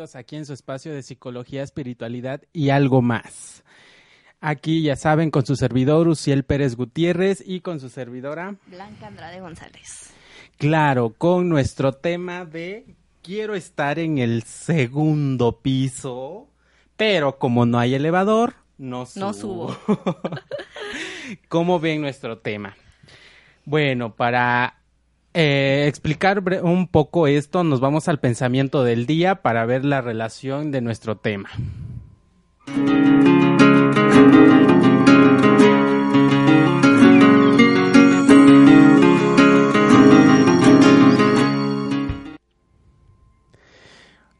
Bienvenidos aquí en su espacio de psicología, espiritualidad y algo más. Aquí ya saben con su servidor Uciel Pérez Gutiérrez y con su servidora Blanca Andrade González. Claro, con nuestro tema de quiero estar en el segundo piso, pero como no hay elevador, no subo. No subo. ¿Cómo ven nuestro tema? Bueno, para eh, explicar un poco esto, nos vamos al pensamiento del día para ver la relación de nuestro tema.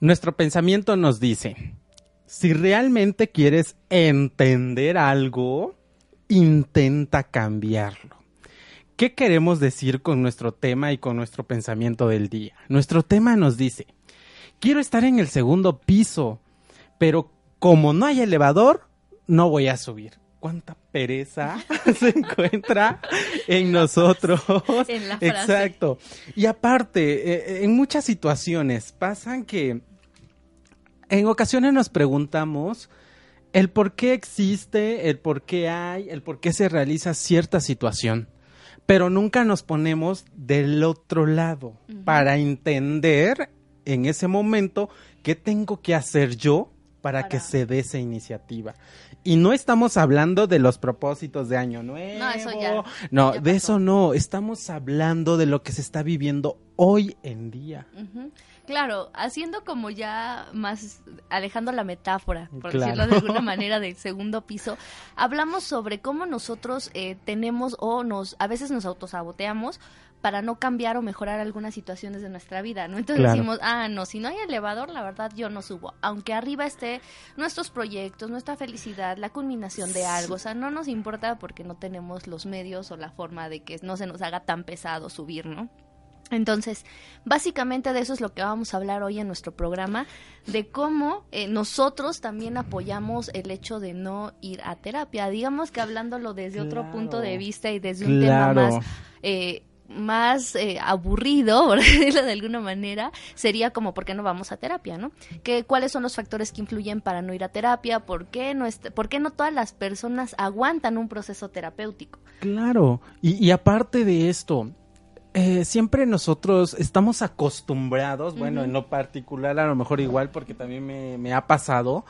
Nuestro pensamiento nos dice, si realmente quieres entender algo, intenta cambiarlo. ¿Qué queremos decir con nuestro tema y con nuestro pensamiento del día? Nuestro tema nos dice, quiero estar en el segundo piso, pero como no hay elevador, no voy a subir. ¿Cuánta pereza se encuentra en nosotros? En la frase. Exacto. Y aparte, eh, en muchas situaciones pasan que en ocasiones nos preguntamos el por qué existe, el por qué hay, el por qué se realiza cierta situación, pero nunca nos ponemos del otro lado para entender en ese momento qué tengo que hacer yo para, que se dé esa iniciativa. Y no estamos hablando de los propósitos de año nuevo. No, eso ya- No, ya de eso no. Estamos hablando de lo que se está viviendo hoy en día. Ujú. Claro, haciendo como ya más, alejando la metáfora, por Claro. decirlo de alguna manera, del segundo piso, hablamos sobre cómo nosotros eh, tenemos o nos, a veces nos autosaboteamos para no cambiar o mejorar algunas situaciones de nuestra vida, ¿no? Entonces Claro. decimos, ah, no, si no hay elevador, la verdad yo no subo, aunque arriba esté nuestros proyectos, nuestra felicidad, la culminación de algo, o sea, no nos importa porque no tenemos los medios o la forma de que no se nos haga tan pesado subir, ¿no? Entonces, básicamente de eso es lo que vamos a hablar hoy en nuestro programa, de cómo eh, nosotros también apoyamos el hecho de no ir a terapia. Digamos que hablándolo desde otro punto de vista y desde un Claro. tema más... eh, más eh, aburrido, por decirlo de alguna manera, sería como por qué no vamos a terapia, ¿no? Que, ¿Cuáles son los factores que influyen para no ir a terapia? ¿Por qué no, por qué no todas las personas aguantan un proceso terapéutico? Claro, y, y aparte de esto, eh, siempre nosotros estamos acostumbrados, bueno, en lo particular a lo mejor igual porque también me, me ha pasado,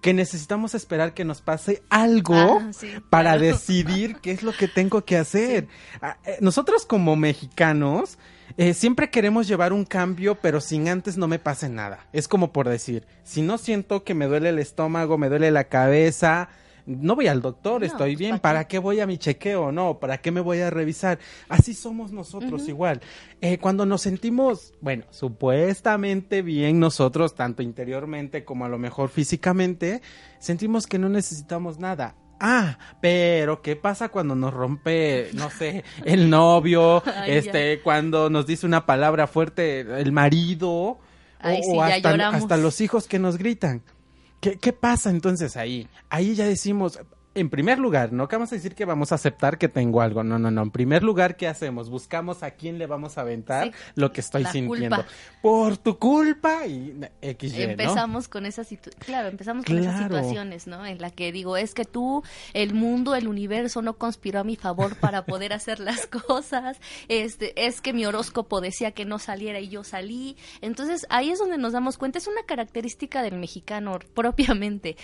que necesitamos esperar que nos pase algo Ah, sí, para claro. decidir qué es lo que tengo que hacer. Ah, eh, Nosotros como mexicanos eh, siempre queremos llevar un cambio, pero sin antes no me pase nada. Es como por decir, si no siento que me duele el estómago, me duele la cabeza, no voy al doctor, No, estoy pues, bien, ¿para ¿para qué voy a mi chequeo? No, ¿para qué me voy a revisar? Así somos nosotros igual. Eh, cuando nos sentimos, bueno, supuestamente bien nosotros, tanto interiormente como a lo mejor físicamente, sentimos que no necesitamos nada. Ah, pero ¿qué pasa cuando nos rompe, no sé, el novio, Ay, este, cuando nos dice una palabra fuerte el marido, Ay, o, sí, hasta los hijos que nos gritan? ¿Qué, ¿Qué pasa entonces ahí? Ahí ya decimos, en primer lugar, no que vamos a decir que vamos a aceptar que tengo algo, no, no, no. En primer lugar, ¿qué hacemos? Buscamos a quién le vamos a aventar Sí, lo que estoy sintiendo. culpa. Por tu culpa y XY, ¿no? empezamos con esa claro empezamos con esas situaciones no en la que digo es que tú el mundo el universo no conspiró a mi favor para poder hacer las cosas este es que mi horóscopo decía que no saliera y yo salí entonces ahí es donde nos damos cuenta es una característica del mexicano propiamente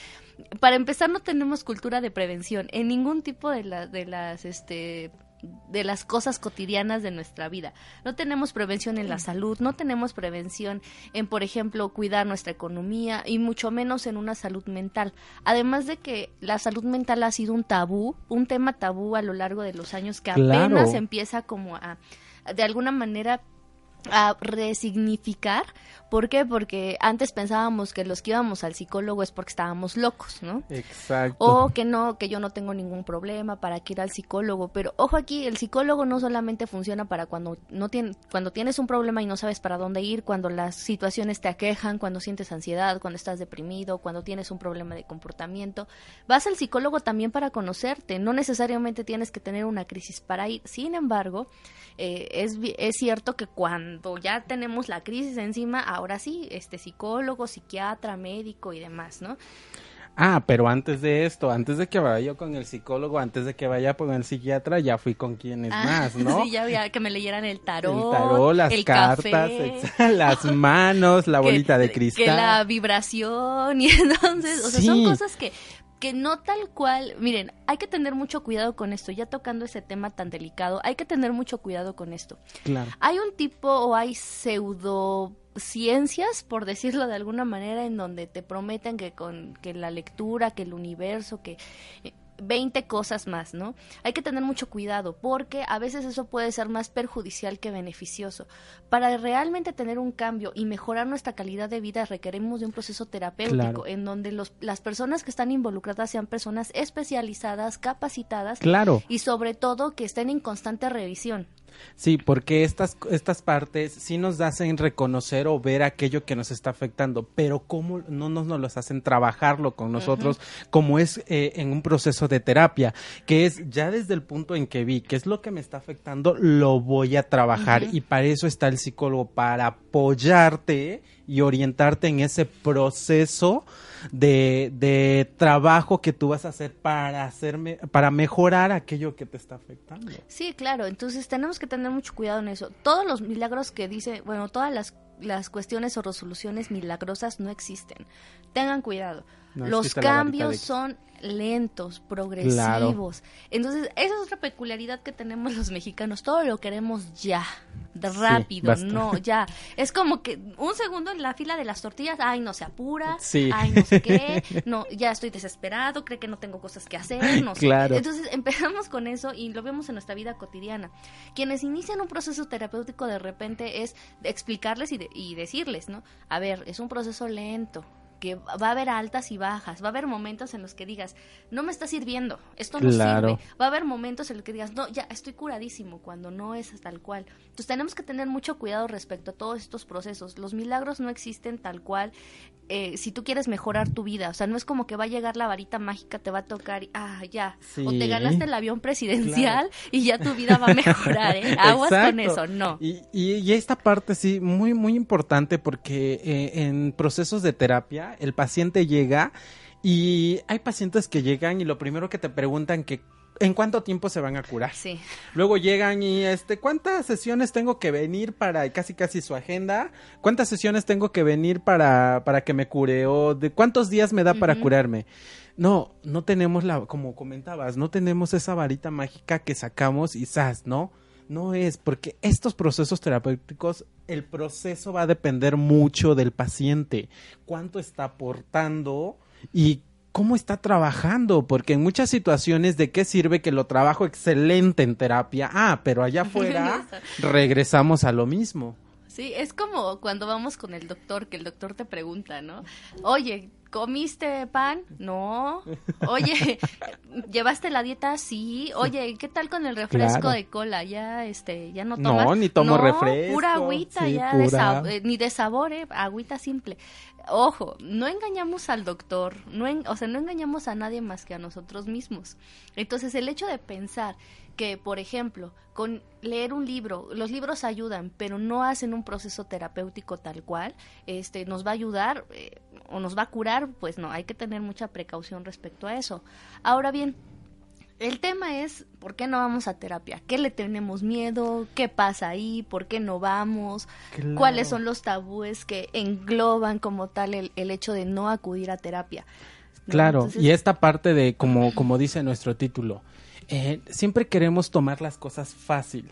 para empezar no tenemos cultura de prevención en ningún tipo de la- de las este de las cosas cotidianas de nuestra vida. No tenemos prevención en la salud, no tenemos prevención en, por ejemplo, cuidar nuestra economía y mucho menos en una salud mental. Además de que la salud mental ha sido un tabú, un tema tabú a lo largo de los años que Claro. apenas empieza como a, de alguna manera, a resignificar. ¿Por qué? Porque antes pensábamos que los que íbamos al psicólogo es porque estábamos locos, ¿no? Exacto. O que no, que yo no tengo ningún problema para que ir al psicólogo. Pero ojo aquí, el psicólogo no solamente funciona para cuando no tien- cuando tienes un problema y no sabes para dónde ir, cuando las situaciones te aquejan, cuando sientes ansiedad, cuando estás deprimido, cuando tienes un problema de comportamiento. Vas al psicólogo también para conocerte. No necesariamente tienes que tener una crisis para ir. Sin embargo, eh, es, es cierto que cuando ya tenemos la crisis encima, ahora sí, este psicólogo, psiquiatra, médico y demás, ¿no? Ah, pero antes de esto, antes de que vaya yo con el psicólogo, antes de que vaya con el psiquiatra, ya fui con quienes Ah, más, ¿no? Sí, ya había que me leyeran el tarot, el tarot, las el cartas, café, las manos, la que- bolita de Que cristal. la vibración y entonces, o sea, son cosas que que no tal cual, miren, hay que tener mucho cuidado con esto, ya tocando ese tema tan delicado, hay que tener mucho cuidado con esto. Claro. Hay un tipo o hay pseudociencias, por decirlo de alguna manera, en donde te prometen que con que la lectura, que el universo, que eh, 20 cosas más, ¿no? Hay que tener mucho cuidado porque a veces eso puede ser más perjudicial que beneficioso. Para realmente tener un cambio y mejorar nuestra calidad de vida requerimos de un proceso terapéutico Claro. en donde los, las personas que están involucradas sean personas especializadas, capacitadas Claro. y sobre todo que estén en constante revisión. Sí, porque estas, estas partes sí nos hacen reconocer o ver aquello que nos está afectando, pero cómo no nos, nos los hacen trabajarlo con nosotros, como es eh, en un proceso de terapia, que es ya desde el punto en que vi qué es lo que me está afectando, lo voy a trabajar. Y para eso está el psicólogo, para apoyarte y orientarte en ese proceso de, de trabajo que tú vas a hacer para hacerme, para mejorar aquello que te está afectando. Sí, claro, entonces tenemos que tener mucho cuidado en eso. Todos los milagros que dice, bueno, todas las, las cuestiones o resoluciones milagrosas no existen. Tengan cuidado. No los cambios de- son lentos, progresivos. Entonces, esa es otra peculiaridad que tenemos los mexicanos. Todo lo queremos ya, de rápido, no, ya. Es como que un segundo en la fila de las tortillas, ay, no se apura, Sí. ay, no sé qué, no, ya estoy desesperado, cree que no tengo cosas que hacer, no sé. Entonces empezamos con eso y lo vemos en nuestra vida cotidiana. Quienes inician un proceso terapéutico de repente es explicarles y, de- y decirles, ¿no? A ver, es un proceso lento que va a haber altas y bajas, va a haber momentos en los que digas, no me está sirviendo, esto no Claro. sirve, va a haber momentos en los que digas, no, ya estoy curadísimo, cuando no es tal cual. Entonces tenemos que tener mucho cuidado respecto a todos estos procesos. Los milagros no existen tal cual eh, si tú quieres mejorar tu vida, o sea, no es como que va a llegar la varita mágica, te va a tocar y, ah, ya, o te ganaste el avión presidencial y ya tu vida va a mejorar, ¿eh? Aguas con eso, no. Y, y- y esta parte sí, muy, muy importante porque eh, en procesos de terapia el paciente llega y hay pacientes que llegan y lo primero que te preguntan que ¿en cuánto tiempo se van a curar? Sí. Luego llegan y este, ¿cuántas sesiones tengo que venir para casi casi su agenda? ¿Cuántas sesiones tengo que venir para, para que me cure? ¿O de cuántos días me da para curarme? No, no tenemos la, como comentabas, no tenemos esa varita mágica que sacamos y ¡zas! ¿no? No es, porque estos procesos terapéuticos, el proceso va a depender mucho del paciente, cuánto está aportando y cómo está trabajando, porque en muchas situaciones de qué sirve que lo trabajo excelente en terapia, ah, pero allá afuera regresamos a lo mismo. Sí, es como cuando vamos con el doctor, que el doctor te pregunta, ¿no? Oye, ¿comiste pan? No. Oye, ¿llevaste la dieta? Sí. Oye, ¿qué tal con el refresco Claro. de cola? Ya, este, ya no No, tomas. ni tomo No, refresco, Pura agüita, sí, ya, de sab- eh, ni de sabor, eh, agüita simple. ojo, no engañamos al doctor, no o sea, no engañamos a nadie más que a nosotros mismos. Entonces, el hecho de pensar que, por ejemplo, con leer un libro, los libros ayudan, pero no hacen un proceso terapéutico tal cual, este, nos va a ayudar eh, o nos va a curar, pues no, hay que tener mucha precaución respecto a eso. Ahora bien, el tema es por qué no vamos a terapia, qué le tenemos miedo, qué pasa ahí, por qué no vamos, cuáles son los tabúes que engloban como tal el, el hecho de no acudir a terapia. Claro, y esta parte de, como, como dice nuestro título, eh, siempre queremos tomar las cosas fácil.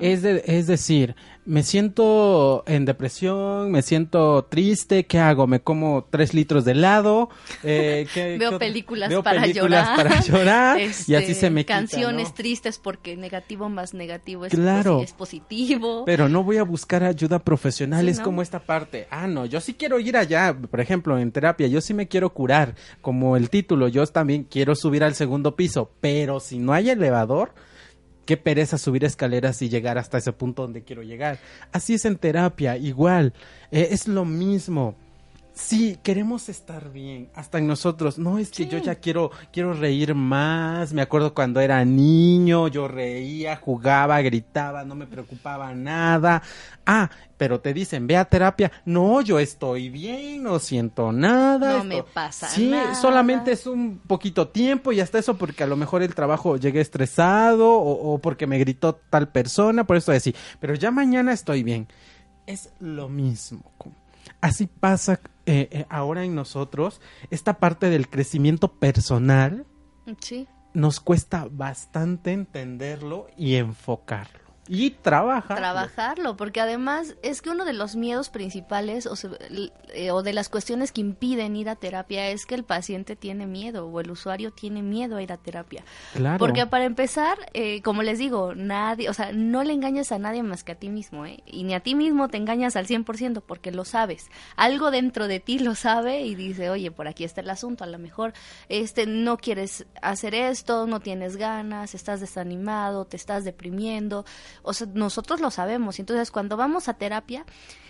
es, es decir, me siento en depresión, me siento triste, ¿qué hago? ¿Me como tres litros de helado? Eh, veo películas, para, llorar. para llorar. y así este, se me Canciones tristes porque negativo más negativo es, claro, es positivo. Pero no voy a buscar ayuda profesional, es como esta parte. Ah, no, yo sí quiero ir allá, por ejemplo, en terapia, yo sí me quiero curar, como el título, yo también quiero subir al segundo piso, pero si no hay elevador, qué pereza subir escaleras y llegar hasta ese punto donde quiero llegar. Así es en terapia, igual, eh, es lo mismo. Sí, queremos estar bien, hasta en nosotros. No es que yo ya quiero, quiero reír más. Me acuerdo cuando era niño, yo reía, jugaba, gritaba, no me preocupaba nada. Ah, pero te dicen, ve a terapia. No, yo estoy bien, no siento nada. No me pasa sí, solamente es un poquito tiempo y hasta eso porque a lo mejor el trabajo llegué estresado o, o porque me gritó tal persona, por eso decir, pero ya mañana estoy bien. Es lo mismo. Así pasa eh, eh, ahora en nosotros, esta parte del crecimiento personal nos cuesta bastante entenderlo y enfocarlo. Y trabajar. Trabajarlo, porque además es que uno de los miedos principales o, eh, o, de las cuestiones que impiden ir a terapia es que el paciente tiene miedo o el usuario tiene miedo a ir a terapia. Claro. Porque para empezar, eh, como les digo, nadie, o sea, no le engañas a nadie más que a ti mismo, ¿eh? Y ni a ti mismo te engañas al 100% porque lo sabes. Algo dentro de ti lo sabe y dice, oye, por aquí está el asunto, a lo mejor este, no quieres hacer esto, no tienes ganas, estás desanimado, te estás deprimiendo o sea, nosotros lo sabemos. Entonces, cuando vamos a terapia,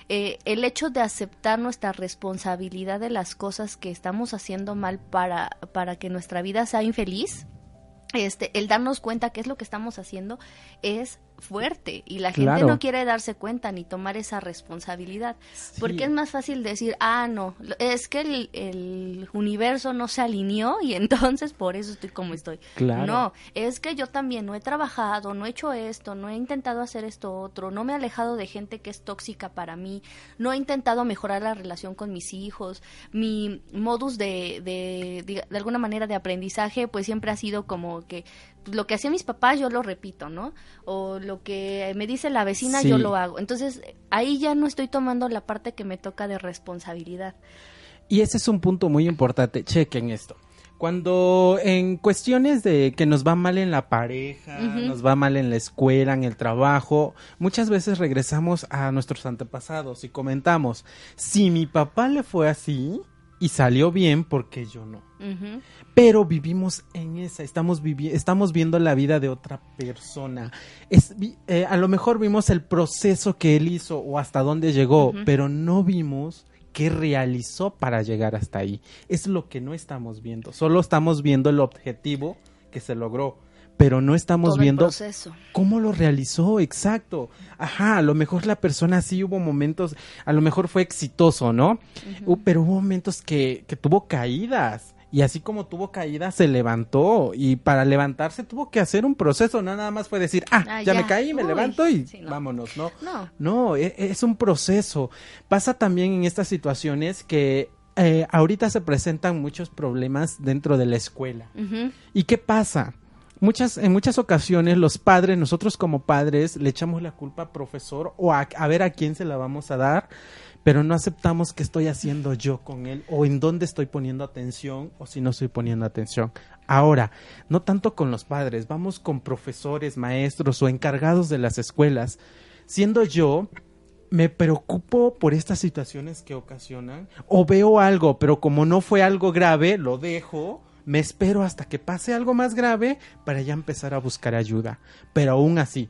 eh, el hecho de aceptar nuestra responsabilidad de las cosas que estamos haciendo mal para, para que nuestra vida sea infeliz, este, el darnos cuenta qué es lo que estamos haciendo es fuerte y la gente no quiere darse cuenta ni tomar esa responsabilidad porque es más fácil decir ah no es que el, universo no se alineó y entonces por eso estoy como estoy no es que yo también no he trabajado no he hecho esto no he intentado hacer esto otro no me he alejado de gente que es tóxica para mí no he intentado mejorar la relación con mis hijos mi modus de, de, de, de alguna manera de aprendizaje pues siempre ha sido como que lo que hacía mis papás yo lo repito, ¿no? O lo que me dice la vecina yo lo hago. Entonces ahí ya no estoy tomando la parte que me toca de responsabilidad. Y ese es un punto muy importante. Chequen esto. Cuando en cuestiones de que nos va mal en la pareja, nos va mal en la escuela, en el trabajo, muchas veces regresamos a nuestros antepasados y comentamos, si mi papá le fue así, y salió bien porque yo no. Pero vivimos en esa, estamos, estamos viendo la vida de otra persona. Es, eh, a lo mejor vimos el proceso que él hizo o hasta dónde llegó, pero no vimos qué realizó para llegar hasta ahí. Es lo que no estamos viendo, solo estamos viendo el objetivo que se logró pero no estamos viendo cómo lo realizó, exacto. Ajá, a lo mejor la persona sí hubo momentos, a lo mejor fue exitoso, ¿no? pero hubo momentos que, que tuvo caídas. Y así como tuvo caídas, se levantó. Y para levantarse tuvo que hacer un proceso. No nada más fue decir, ah, ah ya, me caí, me levanto y vámonos, ¿no? No, no e, es, un proceso. Pasa también en estas situaciones que eh, ahorita se presentan muchos problemas dentro de la escuela. ¿Y qué pasa? Muchas, en muchas ocasiones los padres, nosotros como padres, le echamos la culpa al profesor o a, ver a quién se la vamos a dar, pero no aceptamos qué estoy haciendo yo con él o en dónde estoy poniendo atención o si no estoy poniendo atención. Ahora, no tanto con los padres, vamos con profesores, maestros o encargados de las escuelas. Siendo yo, me preocupo por estas situaciones que ocasionan o veo algo, pero como no fue algo grave, lo dejo me espero hasta que pase algo más grave para ya empezar a buscar ayuda. Pero aún así,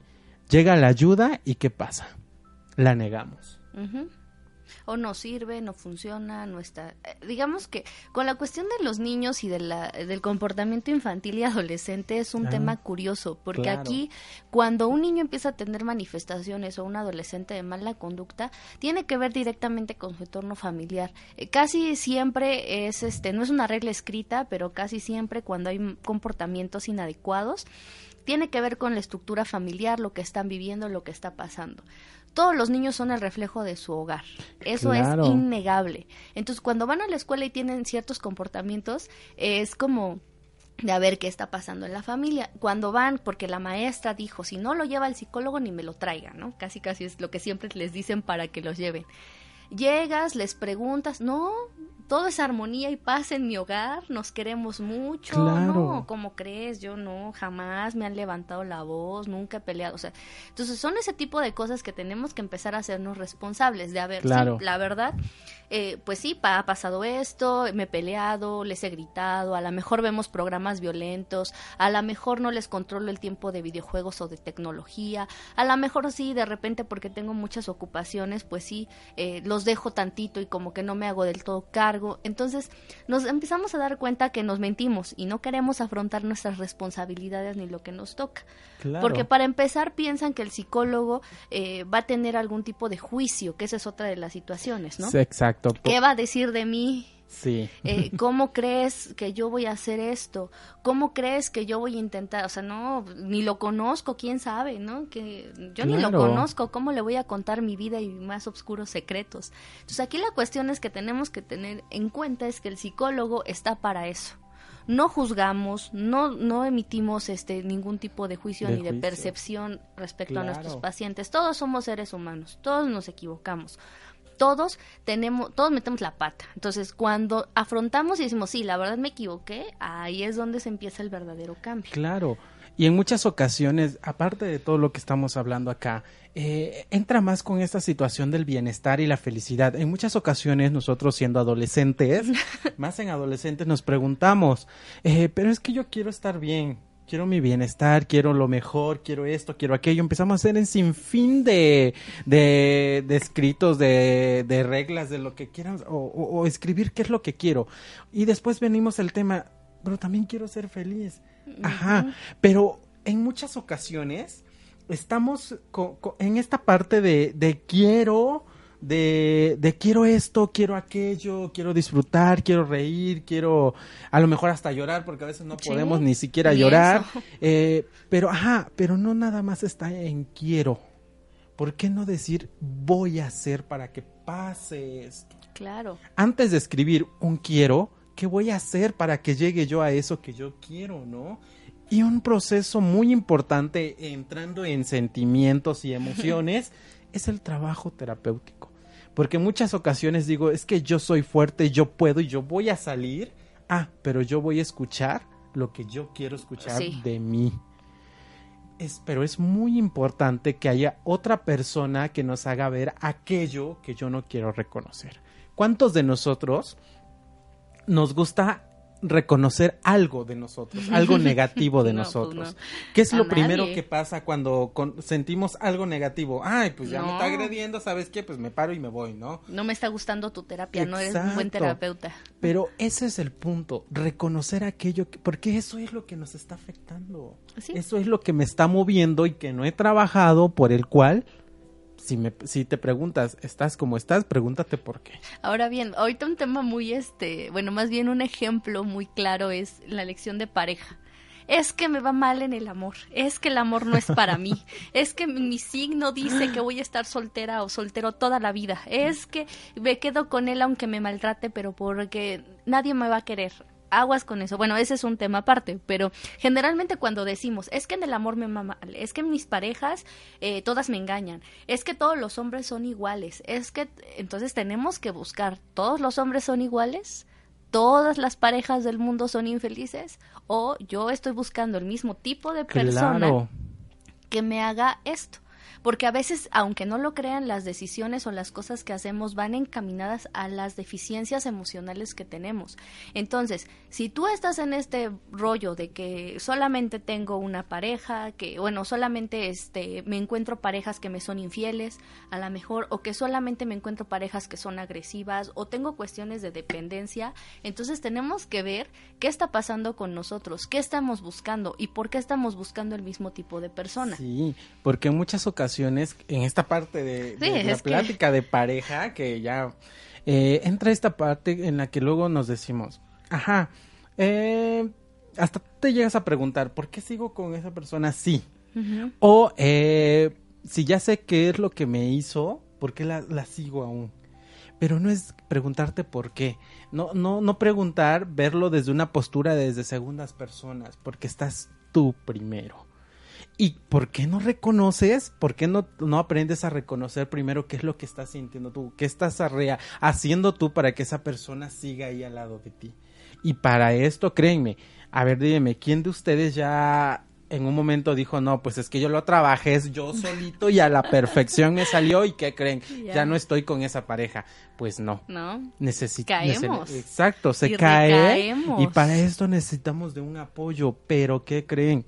llega la ayuda y ¿qué pasa? La negamos. O no sirve, no funciona, no está. eh, Digamos que con la cuestión de los niños y de la, del comportamiento infantil y adolescente es un Ah, tema curioso, porque claro. aquí cuando un niño empieza a tener manifestaciones o un adolescente de mala conducta, tiene que ver directamente con su entorno familiar. Eh, casi siempre es, este, no es una regla escrita, pero casi siempre cuando hay comportamientos inadecuados, tiene que ver con la estructura familiar, lo que están viviendo, lo que está pasando. Todos los niños son el reflejo de su hogar. Eso Claro. es innegable. Entonces, cuando van a la escuela y tienen ciertos comportamientos, es como de a ver qué está pasando en la familia. Cuando van, porque la maestra dijo, si no lo lleva el psicólogo, ni me lo traiga, ¿no? Casi, casi es lo que siempre les dicen para que los lleven. Llegas, les preguntas, no, todo es armonía y paz en mi hogar, nos queremos mucho, Claro. no, ¿cómo crees? Yo no, jamás me han levantado la voz, nunca he peleado, o sea, entonces son ese tipo de cosas que tenemos que empezar a hacernos responsables, de a ver, sí, Claro. la verdad, eh, pues sí, pa- ha pasado esto, me he peleado, les he gritado, a lo mejor vemos programas violentos, a lo mejor no les controlo el tiempo de videojuegos o de tecnología, a lo mejor sí, de repente porque tengo muchas ocupaciones, pues sí, eh, los dejo tantito y como que no me hago del todo cargo. Entonces nos empezamos a dar cuenta que nos mentimos y no queremos afrontar nuestras responsabilidades ni lo que nos toca. Claro. Porque para empezar piensan que el psicólogo eh, va a tener algún tipo de juicio, que esa es otra de las situaciones, ¿no? Sí, exacto. ¿Qué va a decir de mí? Sí. Eh, ¿Cómo crees que yo voy a hacer esto? ¿Cómo crees que yo voy a intentar? O sea, no, ni lo conozco, quién sabe, ¿no? Que yo ni lo conozco, ¿cómo le voy a contar mi vida y mis más oscuros secretos? Entonces aquí la cuestión es que tenemos que tener en cuenta es que el psicólogo está para eso. No juzgamos, no, no emitimos este ningún tipo de juicio De ni de percepción respecto a nuestros pacientes. Todos somos seres humanos, todos nos equivocamos todos tenemos, todos metemos la pata. Entonces, cuando afrontamos y decimos, sí, la verdad me equivoqué, ahí es donde se empieza el verdadero cambio. Claro. Y en muchas ocasiones, aparte de todo lo que estamos hablando acá, eh, entra más con esta situación del bienestar y la felicidad. En muchas ocasiones nosotros siendo adolescentes, más en adolescentes nos preguntamos, eh, pero es que yo quiero estar bien, quiero mi bienestar, quiero lo mejor, quiero esto, quiero aquello. Empezamos a hacer en sinfín de, de, de escritos, de, de reglas, de lo que quieran, o, o- o escribir qué es lo que quiero. Y después venimos el tema, pero también quiero ser feliz. Ajá, pero en muchas ocasiones estamos en esta parte de, de quiero, de, de quiero esto, quiero aquello, quiero disfrutar, quiero reír, quiero a lo mejor hasta llorar, porque a veces no Sí, podemos ni siquiera ni llorar. Eh, pero, ajá, pero no nada más está en quiero. ¿Por qué no decir voy a hacer para que pase esto? Claro. antes de escribir un quiero, ¿qué voy a hacer para que llegue yo a eso que yo quiero, no? Y un proceso muy importante entrando en sentimientos y emociones es el trabajo terapéutico. Porque en muchas ocasiones digo, es que yo soy fuerte, yo puedo y yo voy a salir. Ah, pero yo voy a escuchar lo que yo quiero escuchar Sí. de mí. Es, pero es muy importante que haya otra persona que nos haga ver aquello que yo no quiero reconocer. ¿Cuántos de nosotros nos gusta reconocer algo de nosotros, algo negativo de No, pues nosotros? no. ¿Qué es A lo primero que pasa cuando con- sentimos algo negativo? Ay, pues ya me está agrediendo, ¿sabes qué? Pues me paro y me voy, ¿no? No me está gustando tu terapia, no eres un buen terapeuta. Pero ese es el punto, reconocer aquello, que, porque eso es lo que nos está afectando. Sí. Eso es lo que me está moviendo y que no he trabajado, por el cual, si, me, si te preguntas, ¿estás como estás? Pregúntate por qué. Ahora bien, ahorita un tema muy este, bueno, más bien un ejemplo muy claro es la elección de pareja. Es que me va mal en el amor, es que el amor no es para mí, es que mi signo dice que voy a estar soltera o soltero toda la vida, es que me quedo con él aunque me maltrate, pero porque nadie me va a querer. Aguas con eso. Bueno, ese es un tema aparte, pero generalmente cuando decimos, es que en el amor me va mal, es que mis parejas eh, todas me engañan, es que todos los hombres son iguales, es que entonces tenemos que buscar, ¿todos los hombres son iguales? ¿Todas las parejas del mundo son infelices? ¿O yo estoy buscando el mismo tipo de persona Claro. que me haga esto? Porque a veces, aunque no lo crean, las decisiones o las cosas que hacemos van encaminadas a las deficiencias emocionales que tenemos. Entonces, si tú estás en este rollo de que solamente tengo una pareja, que bueno, solamente este me encuentro parejas que me son infieles, a lo mejor o que solamente me encuentro parejas que son agresivas o tengo cuestiones de dependencia, entonces tenemos que ver qué está pasando con nosotros, qué estamos buscando y por qué estamos buscando el mismo tipo de persona. Sí, porque en muchas ocasiones, en esta parte de, la plática de pareja, que ya eh, entra esta parte en la que luego nos decimos, ajá, eh, hasta te llegas a preguntar, ¿por qué sigo con esa persona Sí. O eh, si ya sé qué es lo que me hizo, ¿por qué la, la sigo aún? pero no es preguntarte por qué. No, no, no preguntar, verlo desde una postura desde segundas personas, porque estás tú primero. ¿Y por qué no reconoces? ¿Por qué no, no aprendes a reconocer primero qué es lo que estás sintiendo tú? ¿Qué estás haciendo tú para que esa persona siga ahí al lado de ti? Y para esto, créenme, a ver, dígame, ¿quién de ustedes ya en un momento dijo, no, pues es que yo lo trabajé yo solito y a la perfección me salió y ¿qué creen? Ya no estoy con esa pareja. Pues no. No. Necesitamos. exacto, se cae. Y para esto necesitamos de un apoyo, pero ¿qué creen?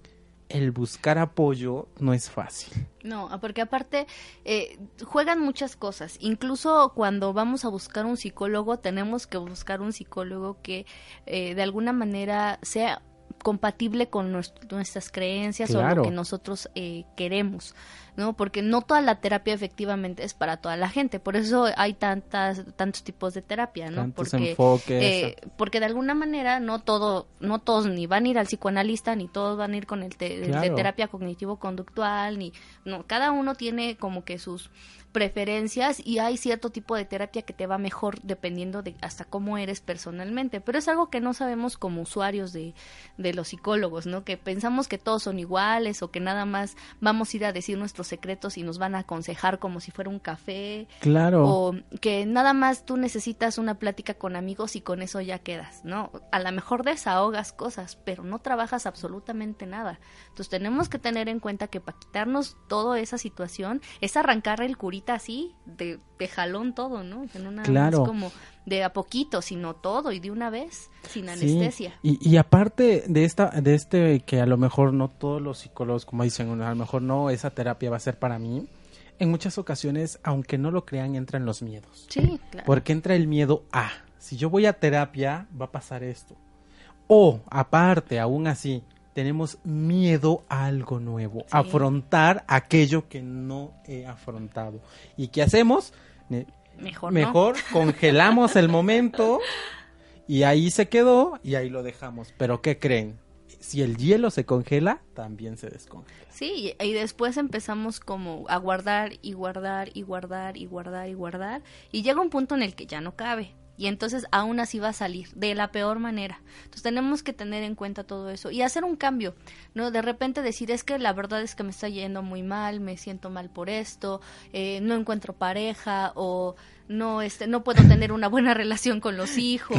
El buscar apoyo no es fácil. No, porque aparte eh, juegan muchas cosas. Incluso cuando vamos a buscar un psicólogo, tenemos que buscar un psicólogo que eh, de alguna manera sea compatible con nuestras creencias o lo que nosotros eh, queremos, ¿no? Porque no toda la terapia efectivamente es para toda la gente, por eso hay tantas tantos tipos de terapia, ¿no? porque eh, porque de alguna manera no todo no todos ni van a ir al psicoanalista ni todos van a ir con el, de terapia cognitivo conductual ni no, cada uno tiene como que sus preferencias y hay cierto tipo de terapia que te va mejor dependiendo de hasta cómo eres personalmente, pero es algo que no sabemos como usuarios de, de los psicólogos, ¿no? Que pensamos que todos son iguales o que nada más vamos a ir a decir nuestros secretos y nos van a aconsejar como si fuera un café. Claro. O que nada más tú necesitas una plática con amigos y con eso ya quedas, ¿no? A lo mejor desahogas cosas, pero no trabajas absolutamente nada. Entonces tenemos que tener en cuenta que para quitarnos toda esa situación es arrancar el curito así, de, de jalón todo, ¿no? No nada es como de a poquito, sino todo y de una vez, sin anestesia. Y, y aparte de esta, de este que a lo mejor no todos los psicólogos, como dicen, a lo mejor no esa terapia va a ser para mí. En muchas ocasiones, aunque no lo crean, entran los miedos. Sí, claro. Porque entra el miedo a, si yo voy a terapia, va a pasar esto. O, aparte, aún así, tenemos miedo a algo nuevo, afrontar aquello que no he afrontado. ¿Y qué hacemos? Mejor, Mejor congelamos el momento y ahí se quedó y ahí lo dejamos. Pero ¿qué creen? Si el hielo se congela, también se descongela. Sí, y después empezamos como a guardar y guardar y guardar y guardar y guardar y llega un punto en el que ya no cabe y entonces aún así va a salir de la peor manera. Entonces tenemos que tener en cuenta todo eso y hacer un cambio, ¿no? De repente decir es que la verdad es que me está yendo muy mal, me siento mal por esto, eh, no encuentro pareja o no este no puedo tener una buena relación con los hijos.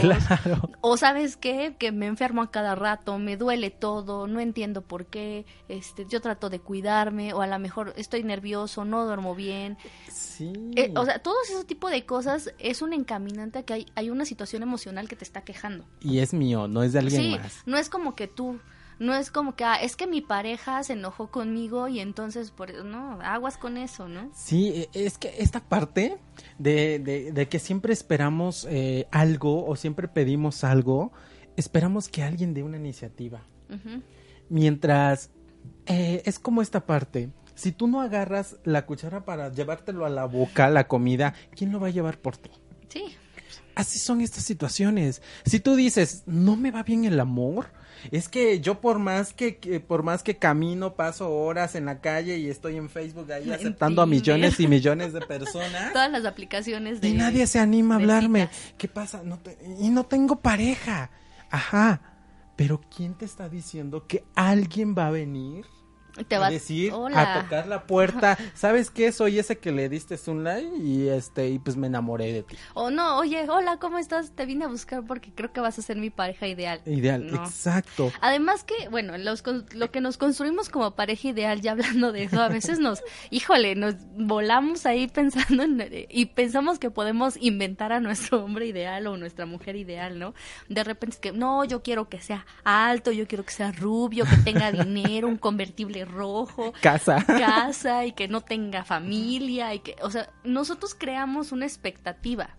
O sabes qué que me enfermo a cada rato me duele todo no entiendo por qué este yo trato de cuidarme o a lo mejor estoy nervioso no duermo bien. Sí. Eh, o sea todo ese tipo de cosas es un encaminante a que hay, hay una situación emocional que te está quejando. Y es mío no es de alguien sí, más. no es como que tú no es como que, ah, es que mi pareja se enojó conmigo y entonces, por no, aguas con eso, ¿no? Sí, e, es que esta parte de, de, que siempre esperamos eh, algo o siempre pedimos algo, esperamos que alguien dé una iniciativa. Mientras, eh, es como esta parte. Si tú no agarras la cuchara para llevártelo a la boca, la comida, ¿quién lo va a llevar por ti? Sí. Así son estas situaciones. Si tú dices, no me va bien el amor, es que yo por más que, por más que camino, paso horas en la calle y estoy en Facebook ahí aceptando a millones y millones de personas. Todas las aplicaciones de Y nadie se anima a hablarme. ¿Qué pasa? No y no tengo pareja. Ajá. Pero ¿quién te está diciendo que alguien va a venir Te va a decir, Hola. a tocar la puerta. ¿Sabes qué? Soy ese que le diste un like y este y pues me enamoré de ti. O no, oye, hola, ¿cómo estás? Te vine a buscar porque creo que vas a ser mi pareja ideal. Ideal, No. exacto. Además que, bueno, los, lo que nos construimos como pareja ideal, ya hablando de eso, a veces nos, híjole, nos volamos ahí pensando en, y pensamos que podemos inventar a nuestro hombre ideal o nuestra mujer ideal, ¿no? De repente es que, no, yo quiero que sea alto, yo quiero que sea rubio, que tenga dinero, un convertible rojo, Casa. casa y que no tenga familia y que, o sea, nosotros creamos una expectativa.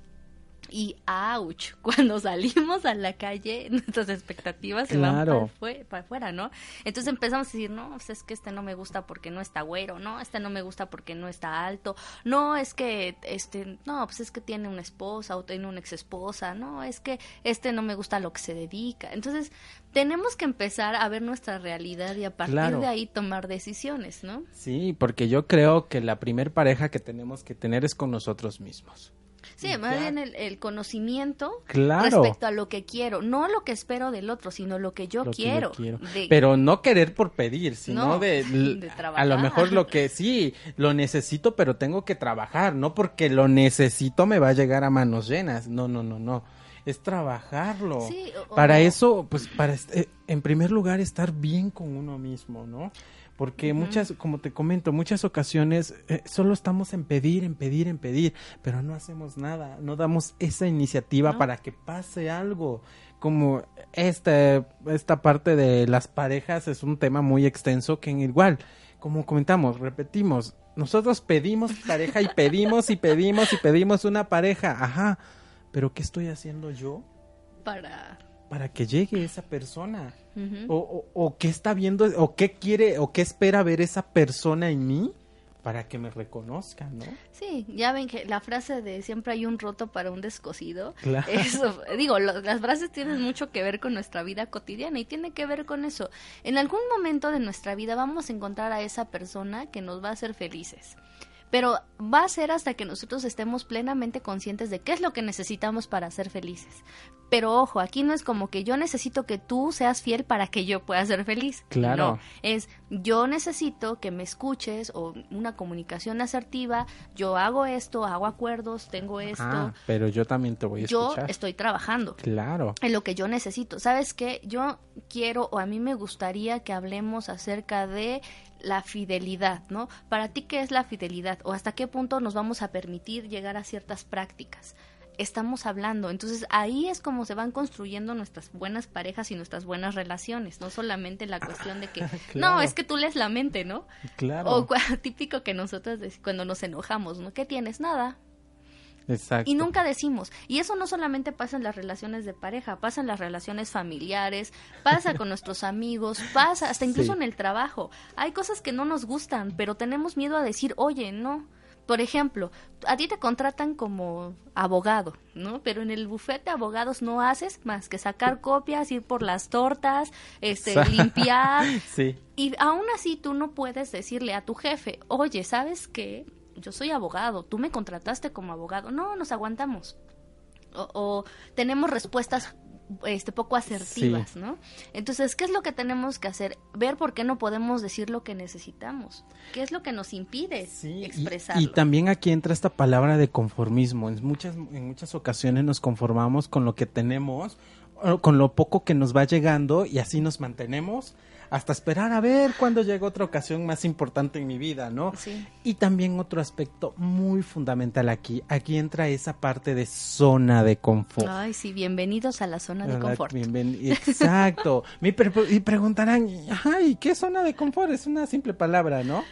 Y ouch, cuando salimos a la calle, nuestras expectativas se van para, fue- para afuera, ¿no? Entonces empezamos a decir, no, pues es que este no me gusta porque no está güero, no, este no me gusta porque no está alto, no, es que, este, no, pues es que tiene una esposa o tiene una ex esposa, no, es que este no me gusta a lo que se dedica. Entonces, tenemos que empezar a ver nuestra realidad y a partir Claro. de ahí tomar decisiones, ¿no? Sí, porque yo creo que la primer pareja que tenemos que tener es con nosotros mismos. Sí, más bien el, el conocimiento Claro. respecto a lo que quiero, no lo que espero del otro, sino lo que yo lo que yo quiero. De- Pero no querer por pedir, sino No, de, de a lo mejor lo que sí, lo necesito, pero tengo que trabajar, no porque lo necesito me va a llegar a manos llenas. No, no, no, no. Es trabajarlo. Sí, para eso, pues para eh, en primer lugar estar bien con uno mismo, ¿no? Porque muchas, como te comento, muchas ocasiones eh, solo estamos en pedir, en pedir, en pedir, pero no hacemos nada, no damos esa iniciativa No. para que pase algo. Como este, esta parte de las parejas es un tema muy extenso que en igual, como comentamos, repetimos, nosotros pedimos pareja y pedimos y pedimos y pedimos una pareja, ajá, pero ¿qué estoy haciendo yo para... para que llegue esa persona? O, o, o qué está viendo, o qué quiere, o qué espera ver esa persona en mí para que me reconozca, ¿no? Sí, ya ven que la frase de siempre hay un roto para un descosido. Claro. Eso, digo, lo- las frases tienen mucho que ver con nuestra vida cotidiana y tiene que ver con eso. En algún momento de nuestra vida vamos a encontrar a esa persona que nos va a hacer felices. Pero va a ser hasta que nosotros estemos plenamente conscientes de qué es lo que necesitamos para ser felices. Pero ojo, aquí no es como que yo necesito que tú seas fiel para que yo pueda ser feliz. Claro. No, es yo necesito que me escuches o una comunicación asertiva, yo hago esto, hago acuerdos, tengo esto, Ah, pero yo también te voy a yo escuchar. estoy trabajando Claro. en lo que yo necesito. ¿Sabes qué? Yo quiero o a mí me gustaría que hablemos acerca de la fidelidad, ¿no? Para ti, ¿qué es la fidelidad? ¿O hasta qué punto nos vamos a permitir llegar a ciertas prácticas? Estamos hablando, entonces ahí es como se van construyendo nuestras buenas parejas y nuestras buenas relaciones, no solamente la cuestión de que, no, es que tú lees la mente, ¿no? Claro. O típico que nosotros cuando nos enojamos, ¿no? ¿Qué tienes? Nada, Exacto. y nunca decimos. Y eso no solamente pasa en las relaciones de pareja, pasa en las relaciones familiares, pasa con nuestros amigos, pasa hasta incluso Sí. en el trabajo. Hay cosas que no nos gustan, pero tenemos miedo a decir, oye, no. Por ejemplo, a ti te contratan como abogado, ¿no? Pero en el bufete de abogados no haces más que sacar copias, ir por las tortas, este, limpiar, Sí. y aún así tú no puedes decirle a tu jefe, oye, ¿sabes qué? Yo soy abogado, tú me contrataste como abogado. No, nos aguantamos. O, o tenemos respuestas este poco asertivas, Sí. ¿no? Entonces, ¿qué es lo que tenemos que hacer? Ver por qué no podemos decir lo que necesitamos. ¿Qué es lo que nos impide Sí, y- expresarlo? Y, también aquí entra esta palabra de conformismo. En muchas, en muchas ocasiones nos conformamos con lo que tenemos, con lo poco que nos va llegando y así nos mantenemos hasta esperar a ver cuándo llega otra ocasión más importante en mi vida, ¿no? Sí. Y también otro aspecto muy fundamental aquí. Aquí entra esa parte de zona de confort. Ay, sí, bienvenidos a la zona de confort. Bienven- Exacto. Mi pre- y preguntarán, ay, ¿qué zona de confort? Es una simple palabra, ¿no?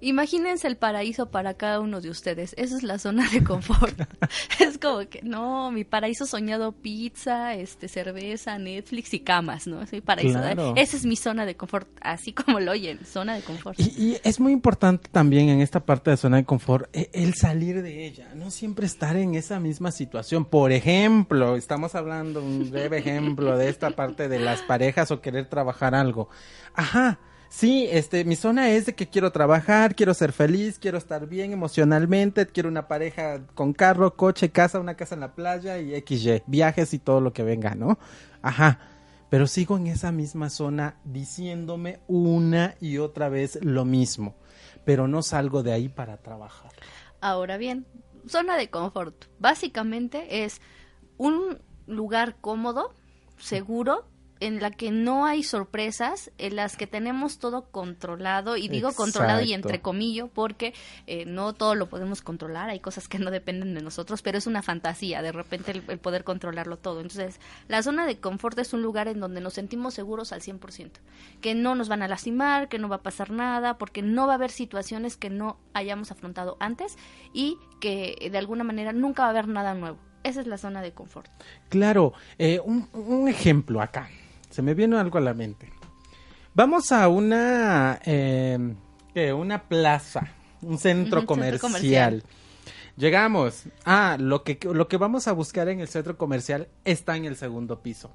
Imagínense el paraíso para cada uno de ustedes. Esa es la zona de confort. es como que, no, mi paraíso soñado pizza, este, cerveza, Netflix y camas, ¿no? Es mi paraíso. Claro. Esa es mi zona de confort, así como lo oyen, zona de confort. Y, y es muy importante también en esta parte de zona de confort e- el salir de ella, no siempre estar en esa misma situación. Por ejemplo, estamos hablando un breve ejemplo de esta parte de las parejas o querer trabajar algo. Ajá. Sí, este, mi zona es de que quiero trabajar, quiero ser feliz, quiero estar bien emocionalmente, quiero una pareja con carro, coche, casa, una casa en la playa y XY, viajes y todo lo que venga, ¿no? Ajá. pero sigo en esa misma zona diciéndome una y otra vez lo mismo, pero no salgo de ahí para trabajar. Ahora bien, zona de confort. Básicamente es un lugar cómodo, seguro, en la que no hay sorpresas, en las que tenemos todo controlado, y digo controlado y entre comillas, porque eh, no todo lo podemos controlar, hay cosas que no dependen de nosotros, pero es una fantasía de repente el, poder controlarlo todo. Entonces, la zona de confort es un lugar en donde nos sentimos seguros al 100%, que no nos van a lastimar, que no va a pasar nada, porque no va a haber situaciones que no hayamos afrontado antes y que de alguna manera nunca va a haber nada nuevo. Esa es la zona de confort. Claro, eh, un ejemplo acá se me viene algo a la mente. Vamos a una, eh, una plaza, un centro, comercial. Llegamos. Ah, lo que, lo que vamos a buscar en el centro comercial está en el segundo piso.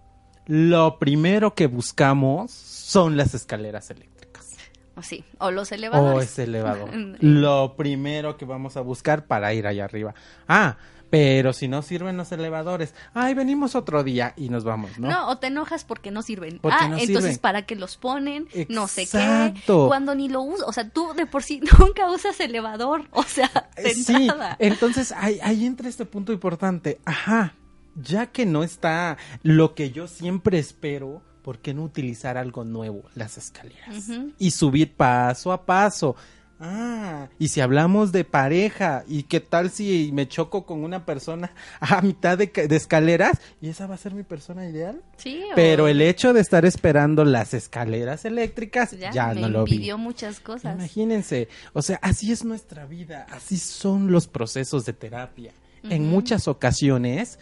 Lo primero que buscamos son las escaleras eléctricas. O sí, o los elevadores. O ese elevador. lo primero que vamos a buscar para ir allá arriba. Ah, pero si no sirven los elevadores, ay, venimos otro día y nos vamos, ¿no? No, o te enojas porque no sirven. ah, entonces, ¿para qué los ponen? No sé qué. Cuando ni lo uso, o sea, tú de por sí nunca usas elevador, o sea, de eh, sí, entonces ahí, ahí entra este punto importante. Ajá, ya que no está lo que yo siempre espero, ¿por qué no utilizar algo nuevo, las escaleras? Y subir paso a paso. Ah, y si hablamos de pareja, ¿y qué tal si me choco con una persona a mitad de, escaleras? ¿Y esa va a ser mi persona ideal? Sí. Pero el hecho de estar esperando las escaleras eléctricas ya, no lo vi. muchas cosas. Imagínense, o sea, así es nuestra vida, así son los procesos de terapia. En muchas ocasiones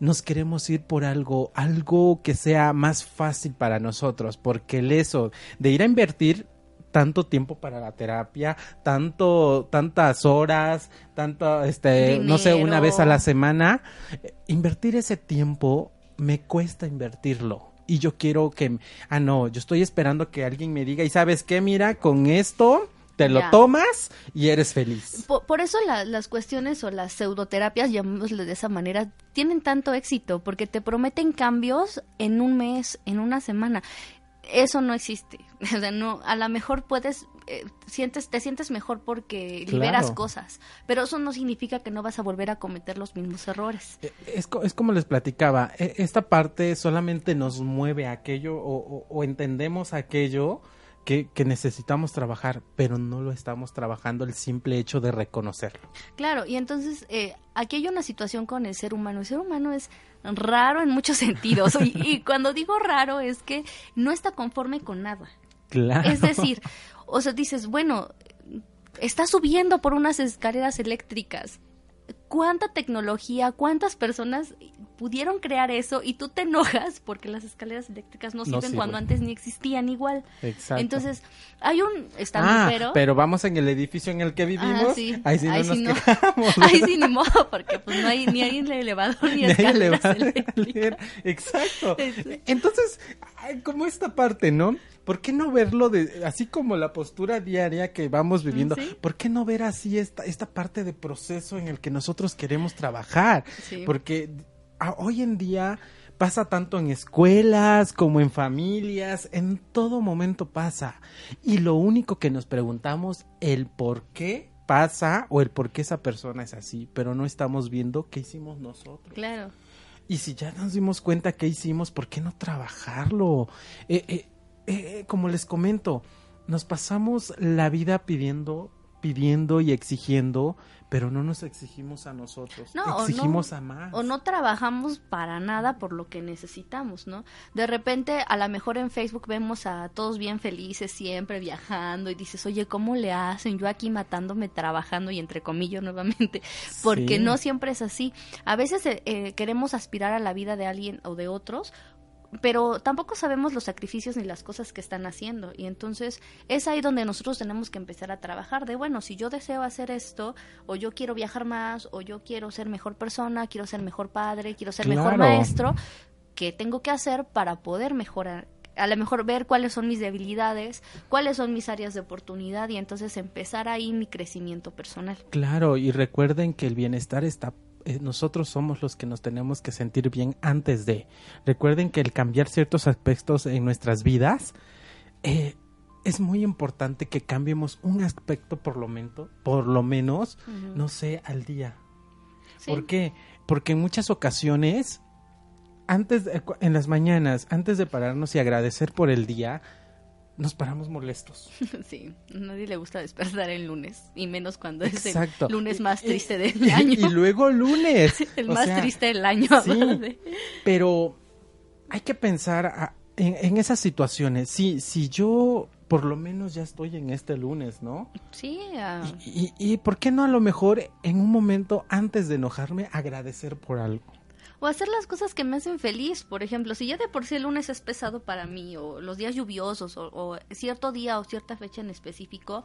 nos queremos ir por algo, algo que sea más fácil para nosotros, porque el eso de ir a invertir tanto tiempo para la terapia, tanto, tantas horas, tanto, este, no sé, una vez a la semana. Invertir ese tiempo me cuesta invertirlo. Y yo quiero que, ah, no, yo estoy esperando que alguien me diga, y sabes qué, mira, con esto te lo tomas y eres feliz. Por, eso las cuestiones o las pseudoterapias, llamémosle de esa manera, tienen tanto éxito porque te prometen cambios en un mes, en una semana eso no existe. O sea, no, a lo mejor puedes, eh, sientes, te sientes mejor porque liberas cosas, pero eso no significa que no vas a volver a cometer los mismos errores. Eh, es, es como les platicaba, e, esta parte solamente nos mueve aquello o entendemos aquello que, necesitamos trabajar, pero no lo estamos trabajando el simple hecho de reconocerlo. Claro, y entonces eh, aquí hay una situación con el ser humano. El ser humano es raro en muchos sentidos. y, cuando digo raro es que no está conforme con nada. Claro. Es decir, o sea, dices, bueno, está subiendo por unas escaleras eléctricas cuánta tecnología, cuántas personas pudieron crear eso y tú te enojas porque las escaleras eléctricas no sirven, cuando antes ni existían igual. Exacto. Entonces, hay un ah, pero vamos en el edificio en el que vivimos, ah, sí. ahí sí no nos quejamos. Ahí sí ni modo, porque pues no hay ni hay elevador ni, escaleras eléctricas. Exacto. Entonces, como esta parte, ¿no? ¿por qué no verlo de así como la postura diaria que vamos viviendo? ¿Por qué no ver así esta esta parte de proceso en el que nosotros queremos trabajar? Porque hoy en día pasa tanto en escuelas como en familias, en todo momento pasa. Y lo único que nos preguntamos el por qué pasa o el por qué esa persona es así, pero no estamos viendo qué hicimos nosotros. Claro. Y si ya nos dimos cuenta qué hicimos, ¿por qué no trabajarlo? Eh, eh, eh, como les comento, nos pasamos la vida pidiendo, pidiendo y exigiendo, pero no nos exigimos a nosotros, no, exigimos a más. O no trabajamos para nada por lo que necesitamos, ¿no? De repente, a lo mejor en Facebook vemos a todos bien felices, siempre viajando, y dices, oye, ¿cómo le hacen? Yo aquí matándome, trabajando, y entre comillas nuevamente, porque no siempre es así. A veces eh, eh, queremos aspirar a la vida de alguien o de otros pero tampoco sabemos los sacrificios ni las cosas que están haciendo. Y entonces es ahí donde nosotros tenemos que empezar a trabajar de bueno si yo deseo hacer esto o yo quiero viajar más o yo quiero ser mejor persona quiero ser mejor padre quiero ser mejor maestro qué tengo que hacer para poder mejorar a lo mejor ver cuáles son mis debilidades, cuáles son mis áreas de oportunidad y entonces empezar ahí mi crecimiento personal. Claro, y recuerden que el bienestar está eh, nosotros somos los que nos tenemos que sentir bien antes de. Recuerden que el cambiar ciertos aspectos en nuestras vidas eh, es muy importante que cambiemos un aspecto por lo, menos, por lo menos, no sé, al día. Sí. ¿Por qué? Porque en muchas ocasiones, antes de- en las mañanas, antes de pararnos y agradecer por el día, nos paramos molestos. Sí, a nadie le gusta despertar el lunes, y menos cuando es el lunes más triste del año. Y luego lunes. el O más sea, triste del año. sí. Pero hay que pensar a- en, en esas situaciones. Si, si yo por lo menos ya estoy en este lunes, ¿no? Sí, Y, y, y por qué no a lo mejor en un momento antes de enojarme agradecer por algo. O hacer las cosas que me hacen feliz. Por ejemplo, si ya de por sí el lunes es pesado para mí, o los días lluviosos, o, o cierto día o cierta fecha en específico,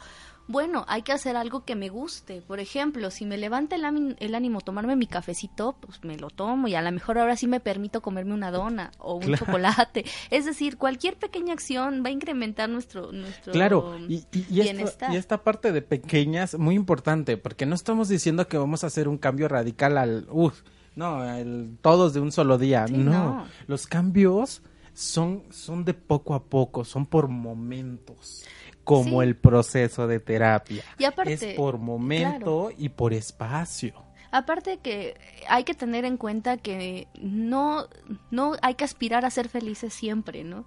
bueno, hay que hacer algo que me guste. Por ejemplo, si me levanta el, el ánimo tomarme mi cafecito, pues me lo tomo y a lo mejor ahora sí me permito comerme una dona o un Claro. chocolate. Es decir, cualquier pequeña acción va a incrementar nuestro, nuestro Claro, y, y, y esto- bienestar. y esta parte de pequeñas, muy importante, porque no estamos diciendo que vamos a hacer un cambio radical al, uf, no, el- todos de un solo día, Sí, no. no. Los cambios son, son de poco a poco, son por momentos, como Sí. el proceso de terapia. Y aparte, es por momento y por espacio. Aparte que hay que tener en cuenta que no, no hay que aspirar a ser felices siempre, ¿no?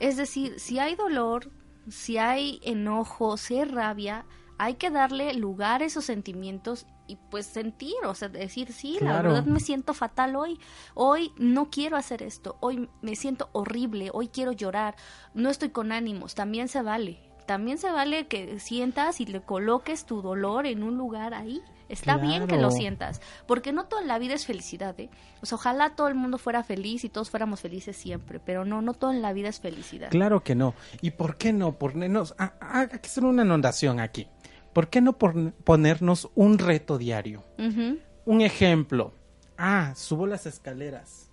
Es decir, si hay dolor, si hay enojo, si hay rabia, hay que darle lugar a esos sentimientos y pues sentir, o sea, decir, sí, la Claro. verdad me siento fatal hoy, hoy no quiero hacer esto, hoy me siento horrible, hoy quiero llorar, no estoy con ánimos, también se vale. También se vale que sientas y le coloques tu dolor en un lugar ahí. Está bien que lo sientas, porque no toda la vida es felicidad, ¿eh? O sea, ojalá todo el mundo fuera feliz y todos fuéramos felices siempre, pero no, no todo en la vida es felicidad. Claro que no. ¿Y por qué no ah, ah, hay que hacer una anotación aquí? ¿Por qué no pon- ponernos un reto diario? Un ejemplo. Ah, subo las escaleras.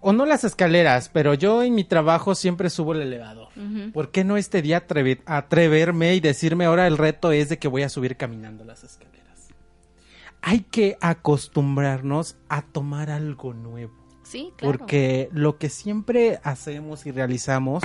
O no las escaleras, pero yo en mi trabajo siempre subo el elevador. ¿Por qué no este día atreve- atreverme y decirme ahora el reto es de que voy a subir caminando las escaleras? Hay que acostumbrarnos a tomar algo nuevo. Sí, claro. Porque lo que siempre hacemos y realizamos,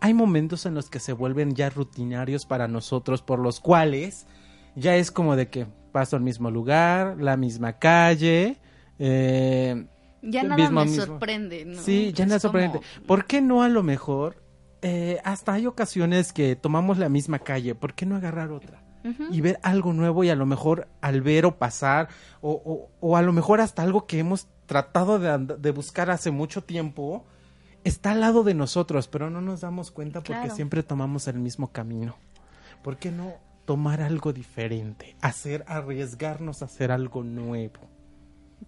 hay momentos en los que se vuelven ya rutinarios para nosotros, por los cuales ya es como de que paso al mismo lugar, la misma calle. eh, ya nada mismo- me mismo. sorprende, ¿no? Sí, ya Es nada sorprendente. como- ¿Por qué no a lo mejor? eh, hasta hay ocasiones que tomamos la misma calle, ¿por qué no agarrar otra? Y ver algo nuevo y a lo mejor al ver o pasar o, o- o a lo mejor hasta algo que hemos tratado de, de buscar hace mucho tiempo está al lado de nosotros, pero no nos damos cuenta porque Claro. siempre tomamos el mismo camino. ¿Por qué no tomar algo diferente? Hacer, arriesgarnos a hacer algo nuevo.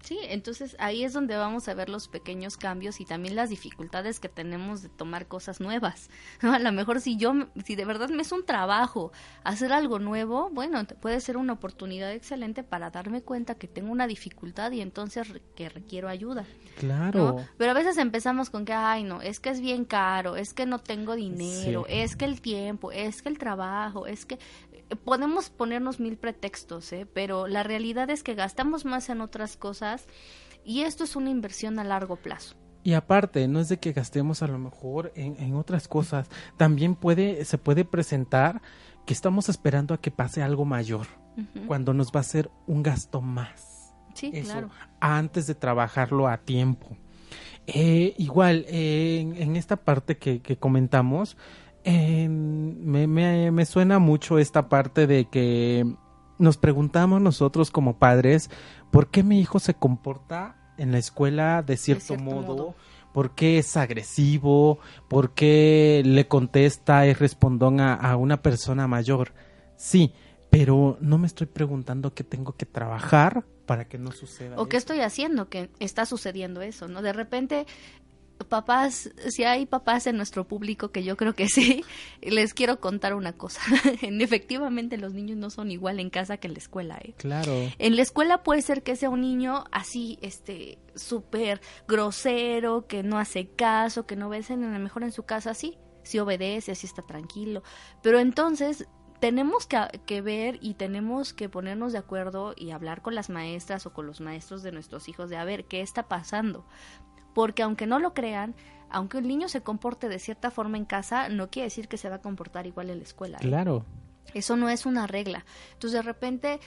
Sí, entonces ahí es donde vamos a ver los pequeños cambios y también las dificultades que tenemos de tomar cosas nuevas. ¿no? A lo mejor si yo, si de verdad me es un trabajo hacer algo nuevo, bueno, puede ser una oportunidad excelente para darme cuenta que tengo una dificultad y entonces re- que requiero ayuda. Claro. ¿no? Pero a veces empezamos con que, ay, no, es que es bien caro, es que no tengo dinero, Sí. es que el tiempo, es que el trabajo, es que podemos ponernos mil pretextos, ¿eh? Pero la realidad es que gastamos más en otras cosas y esto es una inversión a largo plazo. Y aparte, no es de que gastemos a lo mejor en, en otras cosas, también puede, se puede presentar que estamos esperando a que pase algo mayor, cuando nos va a ser un gasto más. Sí, eso claro. antes de trabajarlo a tiempo. Eh, igual, eh, en, en esta parte que, que comentamos, eh, me, me- me suena mucho esta parte de que nos preguntamos nosotros como padres, ¿por qué mi hijo se comporta en la escuela de cierto, cierto modo? modo. ¿Por qué es agresivo? ¿Por qué le contesta, es respondón a, a una persona mayor? Sí, pero no me estoy preguntando qué tengo que trabajar para que no suceda. ¿O qué estoy haciendo que está sucediendo eso, no? De repente, papás, si hay papás en nuestro público, que yo creo que sí, les quiero contar una cosa. Efectivamente, los niños no son igual en casa que en la escuela, ¿eh? Claro. En la escuela puede ser que sea un niño así, este, súper grosero, que no hace caso, que no obedece, a lo mejor en su casa sí, sí obedece, así está tranquilo. Pero entonces, tenemos que, que, ver y tenemos que ponernos de acuerdo y hablar con las maestras o con los maestros de nuestros hijos de a ver qué está pasando. Porque aunque no lo crean, aunque el niño se comporte de cierta forma en casa, no quiere decir que se va a comportar igual en la escuela. ¿eh? Claro. Eso no es una regla. Entonces de repente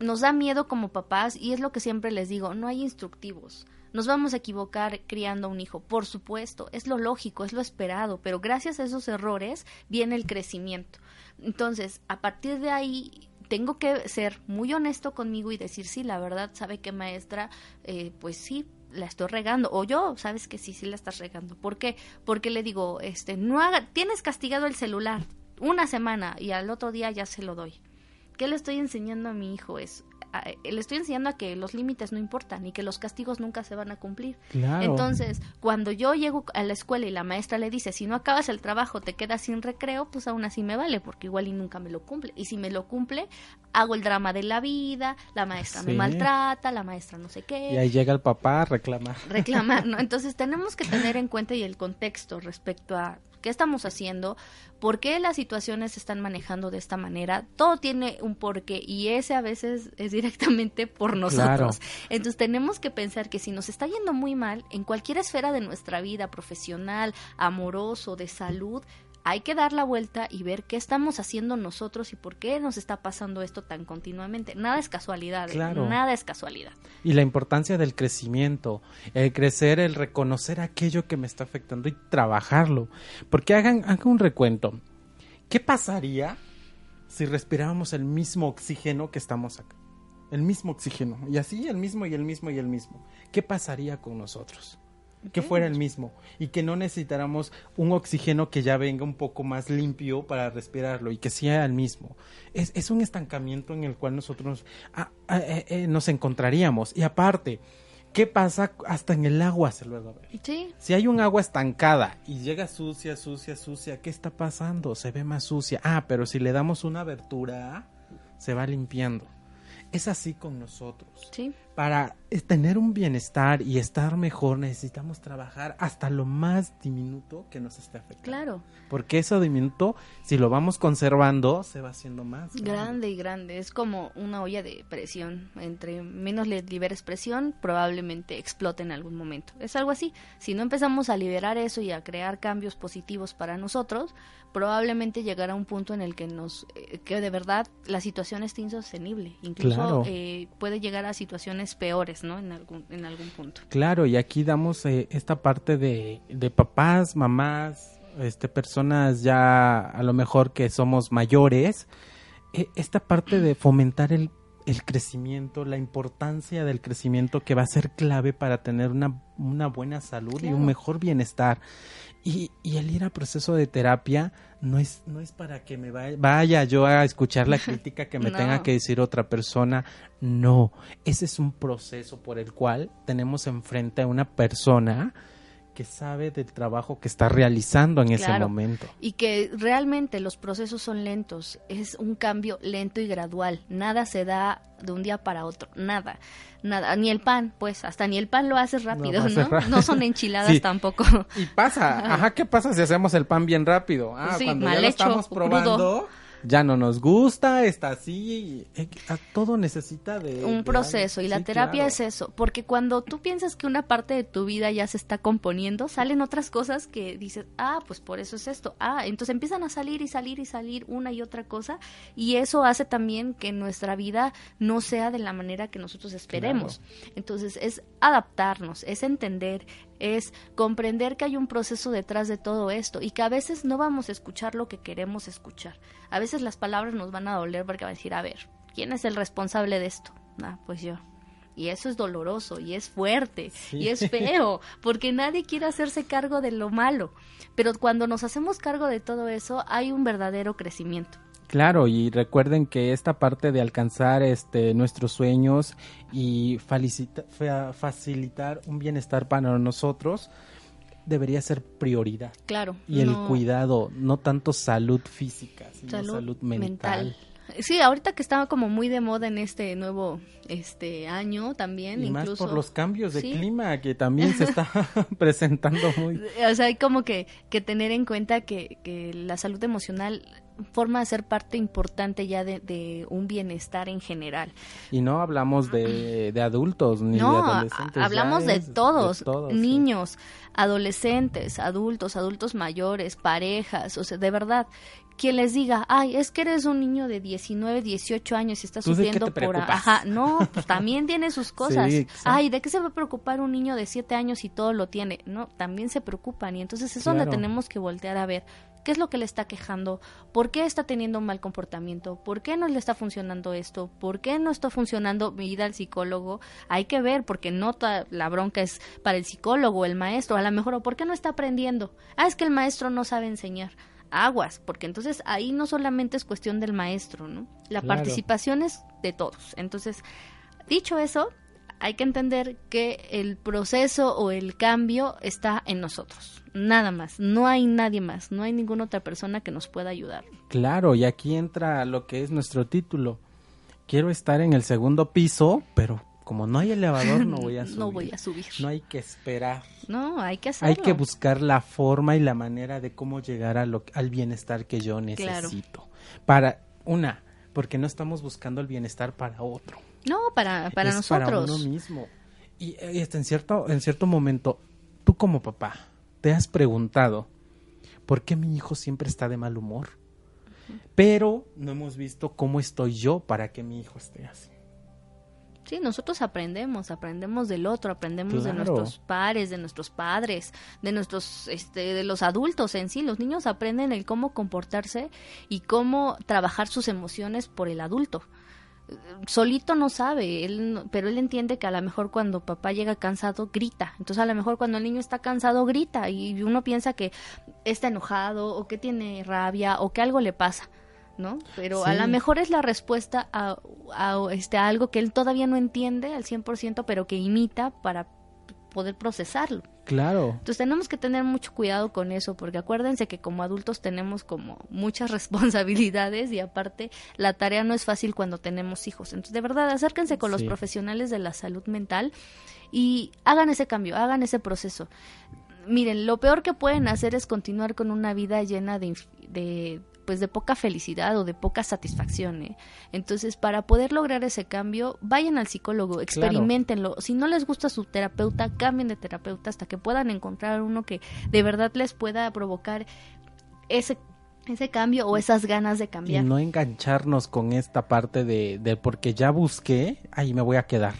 nos da miedo como papás y es lo que siempre les digo, no hay instructivos. Nos vamos a equivocar criando a un hijo, por supuesto, es lo lógico, es lo esperado, pero gracias a esos errores viene el crecimiento. Entonces, a partir de ahí tengo que ser muy honesto conmigo y decir, sí, la verdad, sabe que maestra, eh, pues sí, la estoy regando o yo sabes que sí sí la estás regando. ¿por qué? porque le digo este no haga tienes castigado el celular una semana y al otro día ya se lo doy. Qué le estoy enseñando a mi hijo es le estoy enseñando a que los límites no importan y que los castigos nunca se van a cumplir. Claro. Entonces, cuando yo llego a la escuela y la maestra le dice, si no acabas el trabajo te quedas sin recreo, pues aún así me vale, porque igual y nunca me lo cumple. Y si me lo cumple, hago el drama de la vida, la maestra Sí. me maltrata, la maestra no sé qué. Y ahí llega el papá a reclamar. reclamar, ¿no? Entonces tenemos que tener en cuenta y el contexto respecto a qué estamos haciendo, por qué las situaciones se están manejando de esta manera. Todo tiene un porqué y ese a veces es directamente por nosotros. Entonces tenemos que pensar que si nos está yendo muy mal en cualquier esfera de nuestra vida, profesional, amoroso, de salud, hay que dar la vuelta y ver qué estamos haciendo nosotros y por qué nos está pasando esto tan continuamente. Nada es casualidad, ¿eh? Claro. nada es casualidad. Y la importancia del crecimiento, el crecer, el reconocer aquello que me está afectando y trabajarlo. Porque hagan, hagan un recuento. ¿Qué pasaría si respiráramos el mismo oxígeno que estamos acá? El mismo oxígeno. Y así el mismo y el mismo y el mismo. ¿Qué pasaría con nosotros? Que fuera el mismo y que no necesitáramos un oxígeno que ya venga un poco más limpio para respirarlo y que sea el mismo. Es, es un estancamiento en el cual nosotros ah, ah, eh, eh, nos encontraríamos. Y aparte, ¿qué pasa hasta en el agua? Se luego. Sí, Si hay un agua estancada y llega sucia, sucia, sucia, ¿qué está pasando? Se ve más sucia. Ah, pero si le damos una abertura, se va limpiando. Es así con nosotros. sí. Para tener un bienestar y estar mejor necesitamos trabajar hasta lo más diminuto que nos esté afectando. Claro, Porque eso diminuto, si lo vamos conservando, se va haciendo más. grande y grande. Es como una olla de presión. Entre menos le liberes presión, probablemente explote en algún momento. Es algo así. Si no empezamos a liberar eso y a crear cambios positivos para nosotros, probablemente llegará a un punto en el que nos, eh, que de verdad la situación esté insostenible. Incluso Claro. eh, puede llegar a situaciones peores, ¿no? En algún, en algún punto. Claro, y aquí damos eh, esta parte de, de papás, mamás, este, personas ya a lo mejor que somos mayores, eh, esta parte de fomentar el, el crecimiento, la importancia del crecimiento que va a ser clave para tener una, una buena salud y un mejor bienestar. Y, y el ir a proceso de terapia no es, no es para que me vaya, vaya yo a escuchar la crítica que me No. tenga que decir otra persona. No, ese es un proceso por el cual tenemos enfrente a una persona que sabe del trabajo que está realizando en ese momento. Y que realmente los procesos son lentos, es un cambio lento y gradual, nada se da de un día para otro, nada, nada, ni el pan, pues hasta ni el pan lo haces rápido, ¿no? No son enchiladas Sí. tampoco. Y pasa, ajá, ¿qué pasa si hacemos el pan bien rápido? Ah, Sí, cuando mal ya lo hecho, estamos crudo. Ya no nos gusta, está así, eh, todo necesita de... un de proceso algo. y la Sí, terapia claro. es eso, porque cuando tú piensas que una parte de tu vida ya se está componiendo, salen otras cosas que dices, ah, pues por eso es esto, ah, entonces empiezan a salir y salir y salir una y otra cosa y eso hace también que nuestra vida no sea de la manera que nosotros esperemos. Entonces es adaptarnos, es entender, es comprender que hay un proceso detrás de todo esto y que a veces no vamos a escuchar lo que queremos escuchar. A veces las palabras nos van a doler porque va a decir, a ver, ¿quién es el responsable de esto? Ah, pues yo. Y eso es doloroso y es fuerte y es feo, porque nadie quiere hacerse cargo de lo malo. Pero cuando nos hacemos cargo de todo eso, hay un verdadero crecimiento. Claro, y recuerden que esta parte de alcanzar este nuestros sueños y facilitar un bienestar para nosotros debería ser prioridad. Claro. Y el cuidado, no tanto salud física, sino salud, salud, mental. Sí, ahorita que estaba como muy de moda en este nuevo este año también, Y más incluso por los cambios de Sí. clima que también se está presentando muy... O sea, hay como que, que tener en cuenta que, que la salud emocional forma de ser parte importante ya de, de un bienestar en general. Y no hablamos de, de adultos ni no, de adolescentes. hablamos de todos, sí. niños, adolescentes, adultos, adultos mayores, parejas, o sea, de verdad, quien les diga, ay, es que eres un niño de 19, 18 años y estás ¿Tú de qué sufriendo por... Ajá, no, pues también tiene sus cosas. Sí, ay, ¿de qué se va a preocupar un niño de 7 años si todo lo tiene? No, también se preocupan y entonces es donde tenemos que voltear a ver. ¿Qué es lo que le está quejando? ¿Por qué está teniendo un mal comportamiento? ¿Por qué no le está funcionando esto? ¿Por qué no está funcionando mi ida al psicólogo? Hay que ver, porque no la bronca es para el psicólogo o el maestro. A lo mejor, ¿o por qué no está aprendiendo? Ah, es que el maestro no sabe enseñar. Aguas, porque entonces ahí no solamente es cuestión del maestro, ¿no? La Claro. participación es de todos. Entonces, dicho eso, hay que entender que el proceso o el cambio está en nosotros. Nada más. No hay nadie más. No hay ninguna otra persona que nos pueda ayudar. Claro, y aquí entra lo que es nuestro título. Quiero estar en el segundo piso, pero como no hay elevador, no voy a subir. No voy a subir. No hay que esperar. No, hay que hacerlo. Hay que buscar la forma y la manera de cómo llegar a lo, al bienestar que yo necesito. Para una, porque no estamos buscando el bienestar para otro. No, para, para es nosotros. Para uno mismo. Y, y hasta en cierto, en cierto momento, tú como papá, te has preguntado, ¿por qué mi hijo siempre está de mal humor? Pero no hemos visto cómo estoy yo para que mi hijo esté así. Sí, nosotros aprendemos, aprendemos del otro, aprendemos de nuestros pares, de nuestros padres, de nuestros, este, de los adultos en sí. Los niños aprenden el cómo comportarse y cómo trabajar sus emociones por el adulto. Solito no sabe, él, pero él entiende que a lo mejor cuando papá llega cansado grita. Entonces a lo mejor cuando el niño está cansado grita y uno piensa que está enojado o que tiene rabia o que algo le pasa. ¿No? Pero a lo mejor es la respuesta a, a, este, a algo que él todavía no entiende al 100%, pero que imita para poder procesarlo. Claro. Entonces tenemos que tener mucho cuidado con eso, porque acuérdense que como adultos tenemos como muchas responsabilidades y aparte la tarea no es fácil cuando tenemos hijos. Entonces de verdad acérquense con los profesionales de la salud mental y hagan ese cambio, hagan ese proceso. Miren, lo peor que pueden hacer es continuar con una vida llena de pues de poca felicidad o de poca satisfacción. ¿eh? Entonces, para poder lograr ese cambio, vayan al psicólogo, experimentenlo. Si no les gusta su terapeuta, cambien de terapeuta hasta que puedan encontrar uno que de verdad les pueda provocar ese ese cambio o esas ganas de Y cambiar. no engancharnos con esta parte de, de porque ya busqué, ahí me voy a quedar.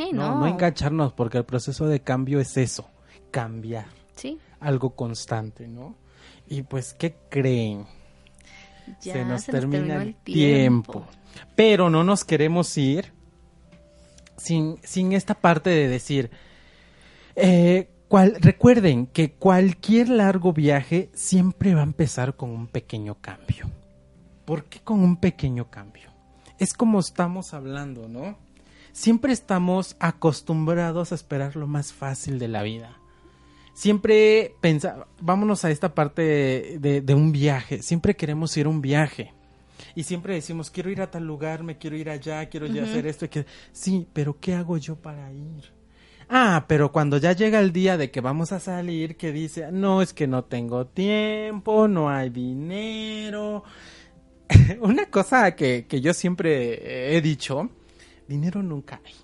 No, no, no engancharnos porque el proceso de cambio es eso, cambiar, Sí, algo constante, ¿no? Y pues, ¿qué creen? Ya se nos termina el tiempo. Pero no nos queremos ir sin, sin esta parte de decir, eh, cual- recuerden que cualquier largo viaje siempre va a empezar con un pequeño cambio. ¿Por qué con un pequeño cambio? Es como estamos hablando, ¿no? Siempre estamos acostumbrados a esperar lo más fácil de la vida. Siempre pensa, vámonos a esta parte de, de- de un viaje. Siempre queremos ir a un viaje. Y siempre decimos, quiero ir a tal lugar, me quiero ir allá, quiero ya hacer esto. y que... Sí, pero ¿qué hago yo para ir? Ah, pero cuando ya llega el día de que vamos a salir, que dice, no, es que no tengo tiempo, no hay dinero. Una cosa que, que yo siempre he dicho, dinero nunca hay.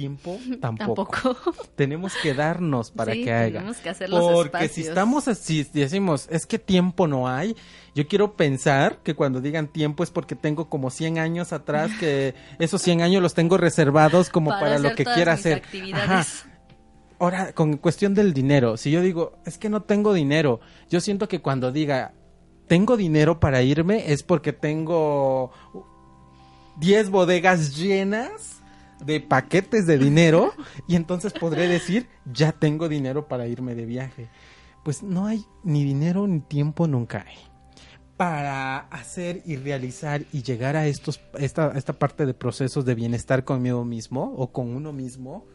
Tiempo tampoco. Tampoco. Tenemos que darnos para Sí, que haya. tenemos que hacer los Porque si estamos así, si decimos, es que tiempo no hay, yo quiero pensar que cuando digan tiempo es porque tengo como 100 años atrás, que esos 100 años los tengo reservados como para, lo que quiera hacer. actividades. Ajá. Ahora, con cuestión del dinero, si yo digo, es que no tengo dinero, yo siento que cuando diga, tengo dinero para irme, es porque tengo 10 bodegas llenas de paquetes de dinero y entonces podré decir, ya tengo dinero para irme de viaje. Pues no hay ni dinero ni tiempo, nunca hay. Para hacer y realizar y llegar a estos, esta, esta parte de procesos de bienestar conmigo mismo o con uno mismo,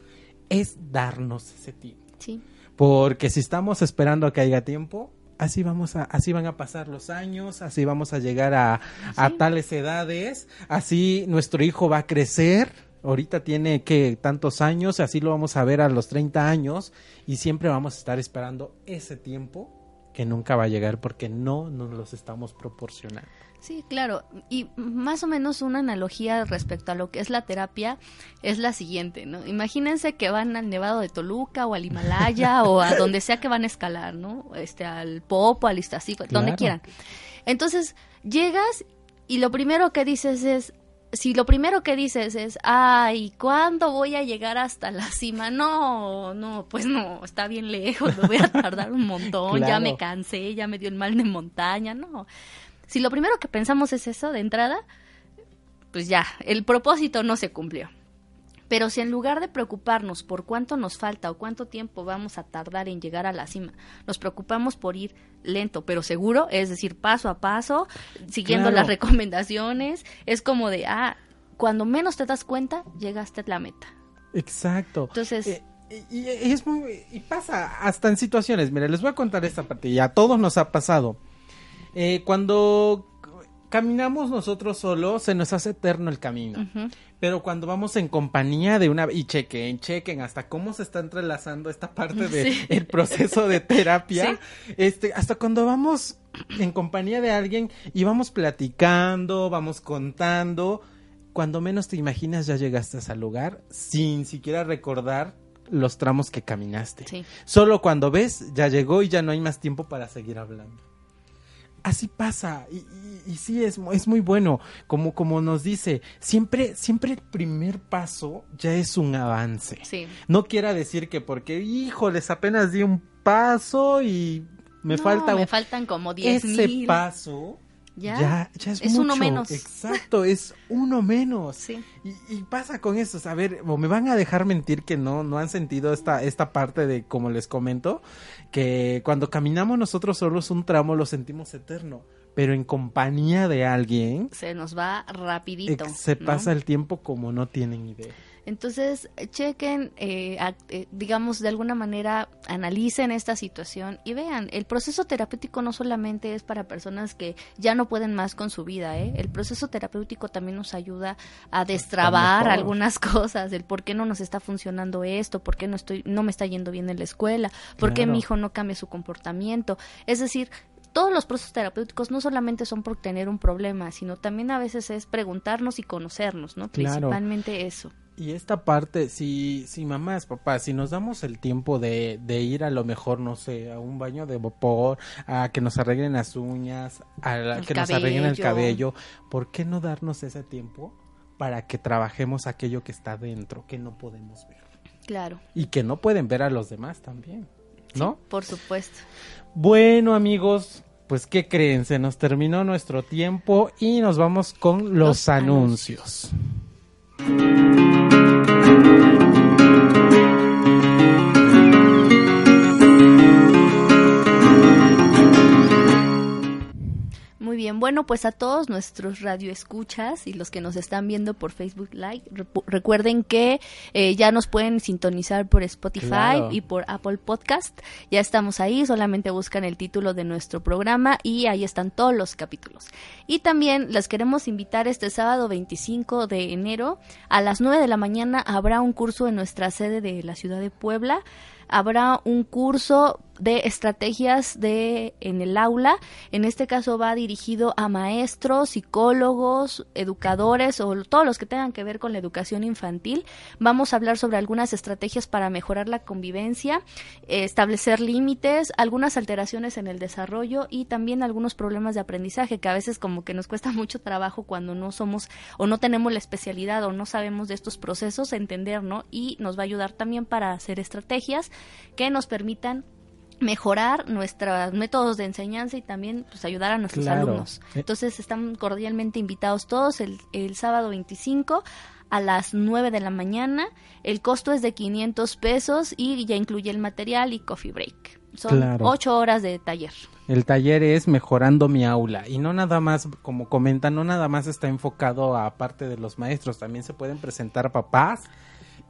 es darnos ese tiempo. Sí. Porque si estamos esperando a que haya tiempo, así vamos a, así van a pasar los años, así vamos a llegar a, a tales edades, así nuestro hijo va a crecer. Ahorita tiene que tantos años, así lo vamos a ver a los 30 años y siempre vamos a estar esperando ese tiempo que nunca va a llegar porque no nos los estamos proporcionando. Sí, claro. Y más o menos una analogía respecto a lo que es la terapia es la siguiente, ¿no? Imagínense que van al Nevado de Toluca o al Himalaya o a donde sea que van a escalar, ¿no? Este, al Popo, al Iztaccíhuatl, donde quieran. Entonces, llegas y lo primero que dices es, si lo primero que dices es, ay, ¿cuándo voy a llegar hasta la cima? No, no, pues no, está bien lejos, me voy a tardar un montón, ya me cansé, ya me dio el mal de montaña, no. Si lo primero que pensamos es eso de entrada, pues ya, el propósito no se cumplió. Pero si en lugar de preocuparnos por cuánto nos falta o cuánto tiempo vamos a tardar en llegar a la cima, nos preocupamos por ir lento pero seguro, es decir, paso a paso, siguiendo Claro. las recomendaciones, es como de, ah, cuando menos te das cuenta, llegaste a la meta. Exacto. Entonces, Eh, y, es muy, y pasa hasta en situaciones. Mira, les voy a contar esta parte. Y a todos nos ha pasado. Eh, cuando caminamos nosotros solos, se nos hace eterno el camino. Pero cuando vamos en compañía de una y chequen, chequen hasta cómo se está entrelazando esta parte de Sí. el proceso de terapia, este, hasta cuando vamos en compañía de alguien y vamos platicando, vamos contando, cuando menos te imaginas ya llegaste a ese lugar sin siquiera recordar los tramos que caminaste. sí. Solo cuando ves, ya llegó y ya no hay más tiempo para seguir hablando. Así pasa, y, y- y sí, es, es muy bueno, como, como nos dice, siempre, siempre el primer paso ya es un avance. Sí. No quiera decir que porque, híjoles, apenas di un paso y me No, falta me faltan como 10 Ese mil. paso ¿Ya? ya, ya es, Es uno mucho. menos. Exacto, es uno menos. Sí. Y, y pasa con eso, a ver, o me van a dejar mentir que no, no han sentido esta, esta parte de, como les comento, que cuando caminamos nosotros solos un tramo lo sentimos eterno, pero en compañía de alguien Se nos va rapidito. se ¿no? pasa el tiempo como no tienen idea. Entonces, chequen, eh, eh, digamos, de alguna manera, analicen esta situación y vean, el proceso terapéutico no solamente es para personas que ya no pueden más con su vida, ¿eh? El proceso terapéutico también nos ayuda a destrabar algunas cosas, el por qué no nos está funcionando esto, por qué no estoy, no me está yendo bien en la escuela, por qué mi hijo no cambia su comportamiento. Es decir, todos los procesos terapéuticos no solamente son por tener un problema, sino también a veces es preguntarnos y conocernos, ¿no? Claro. Principalmente eso. Y esta parte, si, si mamás, papás, si nos damos el tiempo de, de ir a lo mejor, no sé, a un baño de vapor, a que nos arreglen las uñas, a la- que nos arreglen el cabello. ¿por qué no darnos ese tiempo para que trabajemos aquello que está dentro, que no podemos ver? Claro. Y que no pueden ver a los demás también, ¿no? Por supuesto. Bueno, amigos, pues ¿qué creen? Se nos terminó nuestro tiempo y nos vamos con los, Los anuncios. Muy bien, bueno, pues a todos nuestros radioescuchas y los que nos están viendo por Facebook Live, recuerden que eh, ya nos pueden sintonizar por Spotify Claro. y por Apple Podcast. Ya estamos ahí, solamente buscan el título de nuestro programa y ahí están todos los capítulos. Y también les queremos invitar este sábado 25 de enero a las 9 de la mañana habrá un curso en nuestra sede de la ciudad de Puebla. Habrá un curso de estrategias de en el aula. En este caso va dirigido a maestros, psicólogos, educadores o todos los que tengan que ver con la educación infantil. Vamos a hablar sobre algunas estrategias para mejorar la convivencia, eh, establecer límites, algunas alteraciones en el desarrollo y también algunos problemas de aprendizaje que a veces como que nos cuesta mucho trabajo cuando no somos o no tenemos la especialidad o no sabemos de estos procesos entender, ¿no? Y nos va a ayudar también para hacer estrategias que nos permitan mejorar nuestros métodos de enseñanza y también pues ayudar a nuestros Claro. alumnos. Eh. Entonces están cordialmente invitados todos el, el sábado 25 a las 9 de la mañana. El costo es de 500 pesos y ya incluye el material y coffee break. Son Claro. 8 horas de taller. El taller es mejorando mi aula y no nada más, como comentan, no nada más está enfocado a parte de los maestros, también se pueden presentar papás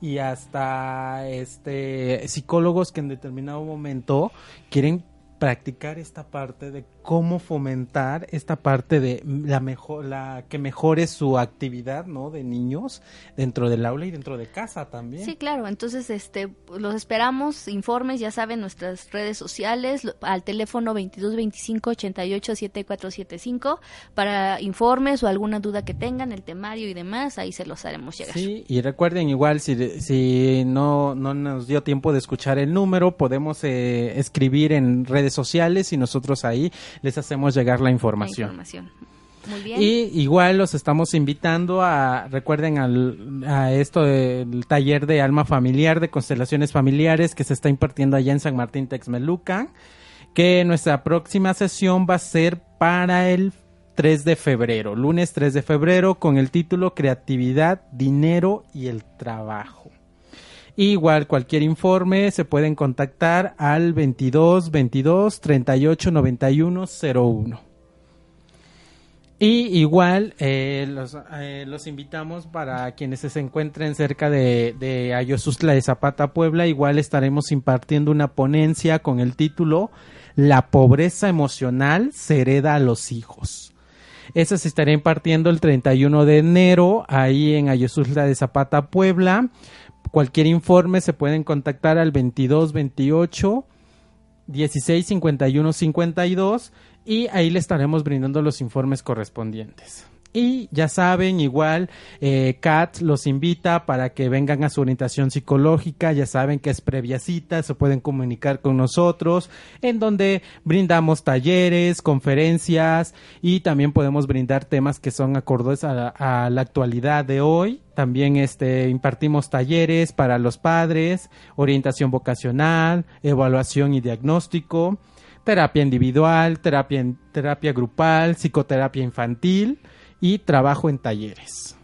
y hasta este psicólogos que en determinado momento quieren practicar esta parte de cómo fomentar esta parte de la mejor la que mejore su actividad no de niños dentro del aula y dentro de casa también. Sí claro. Entonces este los esperamos informes ya saben nuestras redes sociales al teléfono 2225 88 7475 para informes o alguna duda que tengan el temario y demás ahí se los haremos llegar. Sí y recuerden igual si si no no nos dio tiempo de escuchar el número podemos eh, escribir en redes sociales y nosotros ahí les hacemos llegar la información. Muy bien. Y igual los estamos invitando a, recuerden al, a esto del taller de alma familiar, de constelaciones familiares que se está impartiendo allá en San Martín Texmelucan, que nuestra próxima sesión va a ser para el 3 de febrero, lunes 3 de febrero, con el título Creatividad, Dinero y el Trabajo. Igual cualquier informe se pueden contactar al 22 22 38 91 01. Y igual eh, los, eh, los, invitamos para quienes se encuentren cerca de, de Ayosustla de Zapata, Puebla. Igual estaremos impartiendo una ponencia con el título La pobreza emocional se hereda a los hijos. Esa se estará impartiendo el 31 de enero ahí en Ayosustla de Zapata, Puebla. Cualquier informe se pueden contactar al 22 28 16 51 52 y ahí le estaremos brindando los informes correspondientes. Y ya saben, igual, eh, Kat los invita para que vengan a su orientación psicológica. Ya saben que es previa cita, se pueden comunicar con nosotros, en donde brindamos talleres, conferencias y también podemos brindar temas que son acordes a la, a la actualidad de hoy. También este, impartimos talleres para los padres, orientación vocacional, evaluación y diagnóstico, terapia individual, terapia, terapia grupal, psicoterapia infantil y trabajo en talleres.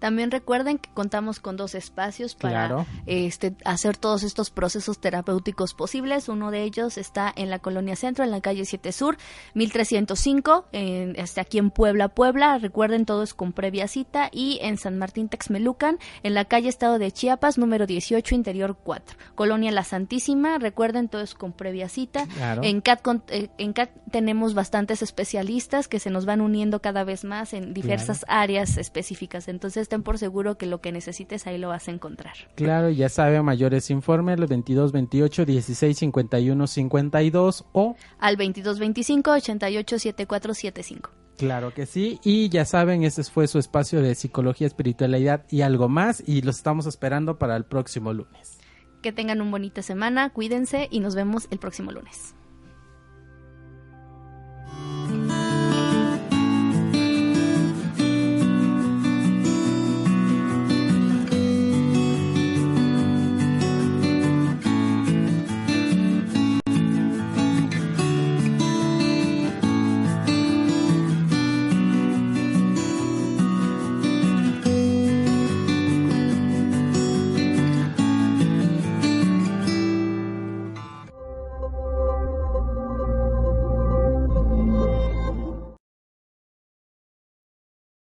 También recuerden que contamos con dos espacios para este, hacer todos estos procesos terapéuticos posibles. Uno de ellos está en la Colonia Centro, en la calle 7 Sur, 1305, en, este, aquí en Puebla, Puebla. Recuerden, todo es con previa cita. Y en San Martín Texmelucan, en la calle Estado de Chiapas, número 18, interior 4. Colonia La Santísima, recuerden, todo es con previa cita. En, CAT, eh, en CAT tenemos bastantes especialistas que se nos van uniendo cada vez más en diversas áreas específicas. Entonces, ten por seguro que lo que necesites ahí lo vas a encontrar. Claro, ya sabe, mayores informes, los 22 28 16 51 52 o al 22 25 Claro que sí, y ya saben, ese fue su espacio de psicología, espiritualidad y algo más, y los estamos esperando para el próximo lunes. Que tengan una bonita semana, cuídense y nos vemos el próximo lunes.